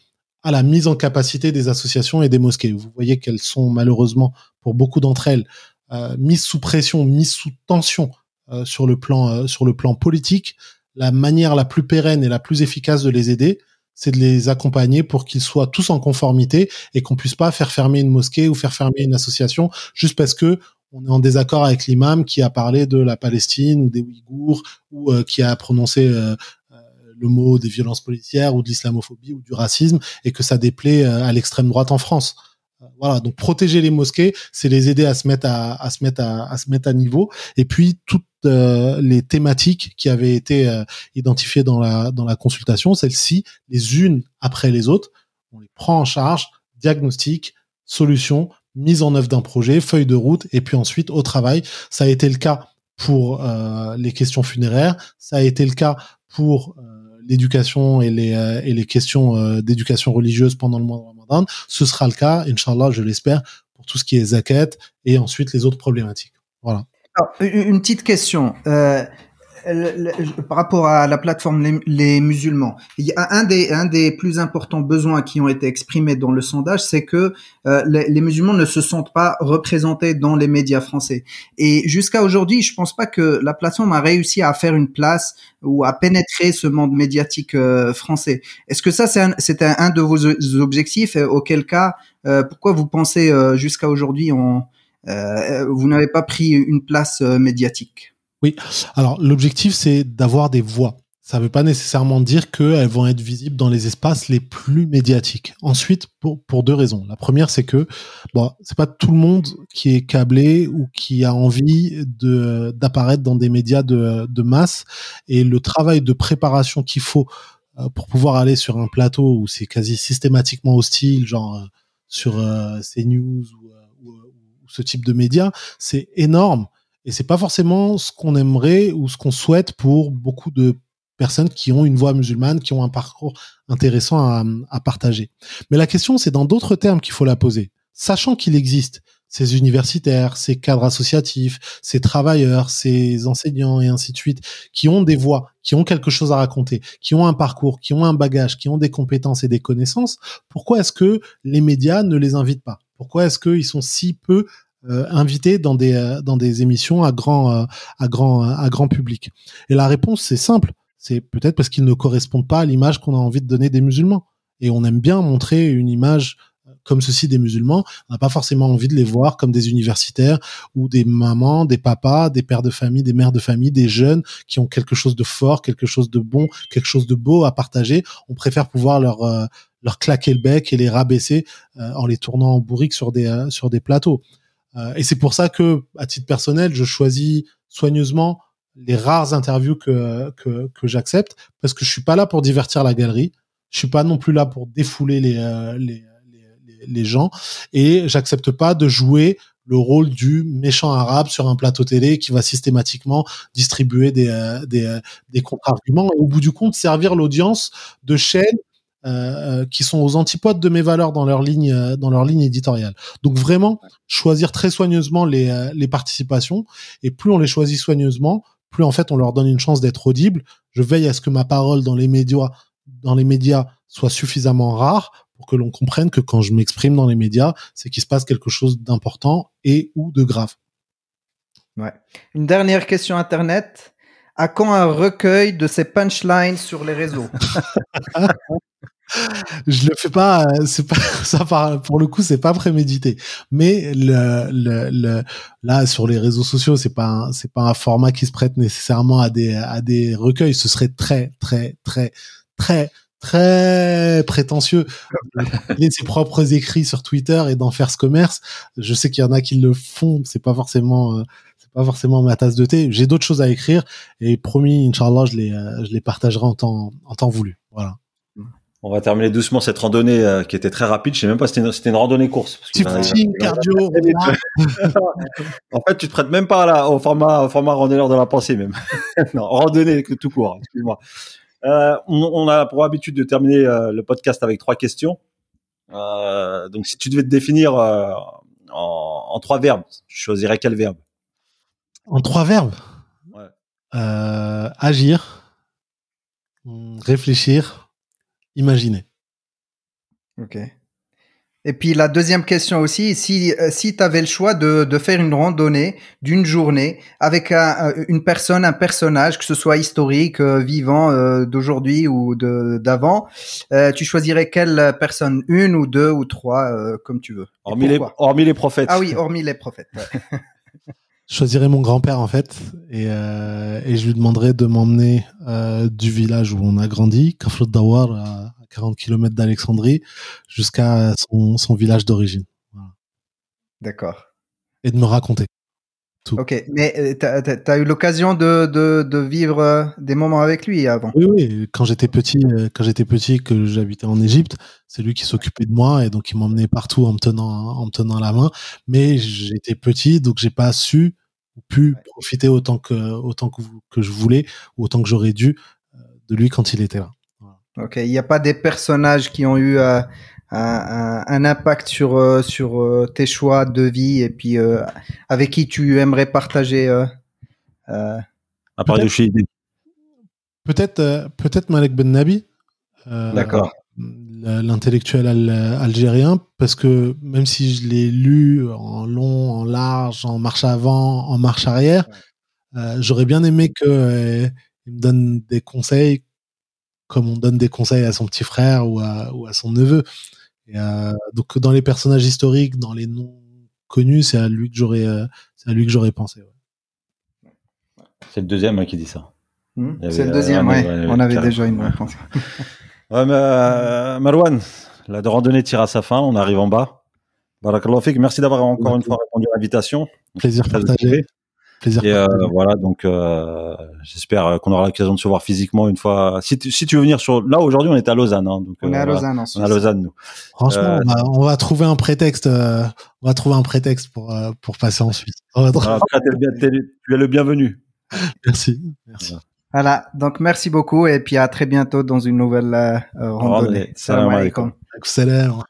à la mise en capacité des associations et des mosquées. Vous voyez qu'elles sont malheureusement, pour beaucoup d'entre elles, euh, mises sous pression, mises sous tension euh, sur le plan euh, sur le plan politique. La manière la plus pérenne et la plus efficace de les aider, c'est de les accompagner pour qu'ils soient tous en conformité et qu'on puisse pas faire fermer une mosquée ou faire fermer une association juste parce que on est en désaccord avec l'imam qui a parlé de la Palestine ou des Ouïghours ou qui a prononcé le mot des violences policières ou de l'islamophobie ou du racisme et que ça déplaît euh, à l'extrême droite en France. Euh, voilà, donc protéger les mosquées, c'est les aider à se mettre à, se mettre à, se mettre à niveau. Et puis toutes euh, les thématiques qui avaient été identifiées dans la dans la consultation, celles-ci, les unes après les autres, on les prend en charge, diagnostic, solution, mise en œuvre d'un projet, feuille de route, et puis ensuite au travail. Ça a été le cas pour les questions funéraires, ça a été le cas pour l'éducation et les, euh, et les questions euh, d'éducation religieuse pendant le mois de Ce sera le cas, Inch'Allah, je l'espère, pour tout ce qui est zakat et ensuite les autres problématiques. Voilà. une petite question. Euh, par rapport à la plateforme les, musulmans, il y a un des un des plus importants besoins qui ont été exprimés dans le sondage, c'est que euh, les, musulmans ne se sentent pas représentés dans les médias français. Et jusqu'à aujourd'hui, je pense pas que la plateforme a réussi à faire une place ou à pénétrer ce monde médiatique euh, français. Est-ce que ça c'est un, un, de vos objectifs Auquel cas, euh, pourquoi vous pensez jusqu'à aujourd'hui on vous n'avez pas pris une place médiatique? Oui. Alors l'objectif c'est d'avoir des voix. Ça ne veut pas nécessairement dire qu'elles vont être visibles dans les espaces les plus médiatiques. Ensuite, pour, pour deux raisons. La première, c'est que bon, c'est pas tout le monde qui est câblé ou qui a envie de d'apparaître dans des médias de, de masse. Et le travail de préparation qu'il faut euh, pour pouvoir aller sur un plateau où c'est quasi systématiquement hostile, genre euh, sur euh, CNews ou, ou, ou, ce type de médias, c'est énorme et c'est pas forcément ce qu'on aimerait ou ce qu'on souhaite pour beaucoup de personnes qui ont une voix musulmane, qui ont un parcours intéressant à, à partager. Mais la question, c'est dans d'autres termes qu'il faut la poser. Sachant qu'il existe ces universitaires, ces cadres associatifs, ces travailleurs, ces enseignants et ainsi de suite, qui ont des voix, qui ont quelque chose à raconter, qui ont un parcours, qui ont un bagage, qui ont des compétences et des connaissances, pourquoi est-ce que les médias ne les invitent pas? Pourquoi est-ce qu'ils sont si peu euh, invités dans des euh, dans des émissions à grand euh, à grand à grand public Et la réponse c'est simple, c'est peut-être parce qu'ils ne correspondent pas à l'image qu'on a envie de donner des musulmans. Et on aime bien montrer une image comme ceci des musulmans. On n'a pas forcément envie de les voir comme des universitaires ou des mamans, des papas, des pères de famille, des mères de famille, des jeunes qui ont quelque chose de fort, quelque chose de bon, quelque chose de beau à partager. On préfère pouvoir leur leur claquer le bec et les rabaisser en les tournant en bourrique sur des sur des plateaux. Euh, et c'est pour ça que, à titre personnel, je choisis soigneusement les rares interviews que, que, que j'accepte parce que je suis pas là pour divertir la galerie. Je suis pas non plus là pour défouler les, euh, les, les, les, gens et j'accepte pas de jouer le rôle du méchant arabe sur un plateau télé qui va systématiquement distribuer des, euh, des, des contre-arguments et au bout du compte servir l'audience de chaîne euh, euh, qui sont aux antipodes de mes valeurs dans leur ligne euh, dans leur ligne éditoriale. Donc vraiment choisir très soigneusement les, les participations et plus on les choisit soigneusement, plus en fait on leur donne une chance d'être audible. Je veille à ce que ma parole dans les médias dans les médias soit suffisamment rare pour que l'on comprenne que quand je m'exprime dans les médias, c'est qu'il se passe quelque chose d'important et ou de grave. Ouais. Une dernière question internet. À quand un recueil de ces punchlines sur les réseaux je le fais pas, euh, c'est pas ça pour le coup c'est pas prémédité. Mais le, le, là sur les réseaux sociaux c'est pas c'est pas un format qui se prête nécessairement à des à des recueils. Ce serait très très très très très prétentieux de ses propres écrits sur Twitter et d'en faire ce commerce. Je sais qu'il y en a qui le font, c'est pas forcément euh, c'est pas forcément ma tasse de thé. J'ai d'autres choses à écrire et promis, inchallah, je les euh, je les partagerai en temps en temps voulu. Voilà. On va terminer doucement cette randonnée euh, qui était très rapide. Je sais même pas si c'était une, une, randonnée course. Footing, cardio. en fait, tu te prêtes même pas à au format, au format randonneur de la pensée même. non, randonnée tout court. Excuse-moi. Euh, on, on, a pour habitude de terminer euh, le podcast avec trois questions. Euh, donc, si tu devais te définir euh, en, en, trois verbes, tu choisirais quel verbe? En trois verbes. Ouais. agir, réfléchir Imaginez. Ok. Et puis la deuxième question aussi, si, euh, si tu avais le choix de, de faire une randonnée d'une journée avec un- une personne, un personnage, que ce soit historique, euh, vivant euh, d'aujourd'hui ou de d'avant, euh, tu choisirais quelle personne? Une ou deux ou trois, euh, comme tu veux. Hormis les, pourquoi? hormis les prophètes. Ah oui, hormis les prophètes. ouais. Je choisirais mon grand-père en fait et, euh, et je lui demanderais de m'emmener euh, du village où on a grandi, Kafrut Dawar, à 40 km d'Alexandrie, jusqu'à son, son village d'origine. D'accord. Et de me raconter. Ok, mais euh, t'as as, eu l'occasion de, de, de vivre des moments avec lui avant? Oui, oui. Quand j'étais petit, quand j'étais petit, que j'habitais en Égypte, c'est lui qui s'occupait de moi et donc il m'emmenait partout en me tenant, en me tenant la main. Mais j'étais petit, donc j'ai pas su pu Ouais. profiter autant que autant que, que je voulais ou autant que j'aurais dû euh, de lui quand il était là. Ok, il n'y a pas des personnages qui ont eu euh, un, impact sur euh, sur euh, tes choix de vie et puis euh, avec qui tu aimerais partager. euh, euh, À part chez Peut-être peut-être Malek Ben Nabi. euh, D'accord. L'intellectuel al- algérien, parce que même si je l'ai lu en long, en large, en marche avant, en marche arrière, euh, j'aurais bien aimé que euh, il me donne des conseils comme on donne des conseils à son petit frère ou à, ou à son neveu. Et, euh, donc dans les personnages historiques, dans les noms connus, c'est à lui que j'aurais, euh, c'est à lui que j'aurais pensé. ouais. C'est le deuxième hein, qui dit ça. hmm, C'est le deuxième, euh, ouais. ouais, ouais, On avait déjà une réponse. Ouais, mais, euh, Marwan, la randonnée tire à sa fin. On arrive en bas. Barakallahu. Merci d'avoir encore une fois répondu à l'invitation. Plaisir partagé. Plaisir Et euh, partagé. voilà, donc euh, j'espère qu'on aura l'occasion de se voir physiquement une fois. Si tu, si tu veux venir sur là aujourd'hui, on est à Lausanne, hein, donc On est euh, à voilà. Lausanne en On Suisse. est à Lausanne, nous. Franchement, euh, on, va, on va trouver un prétexte. euh, on va trouver un prétexte pour euh, pour passer en Suisse. Voilà, tu es le bienvenu. Merci. Merci. Voilà, donc merci beaucoup et puis à très bientôt dans une nouvelle euh, euh, randonnée. Salam Salam alaikum. Salam.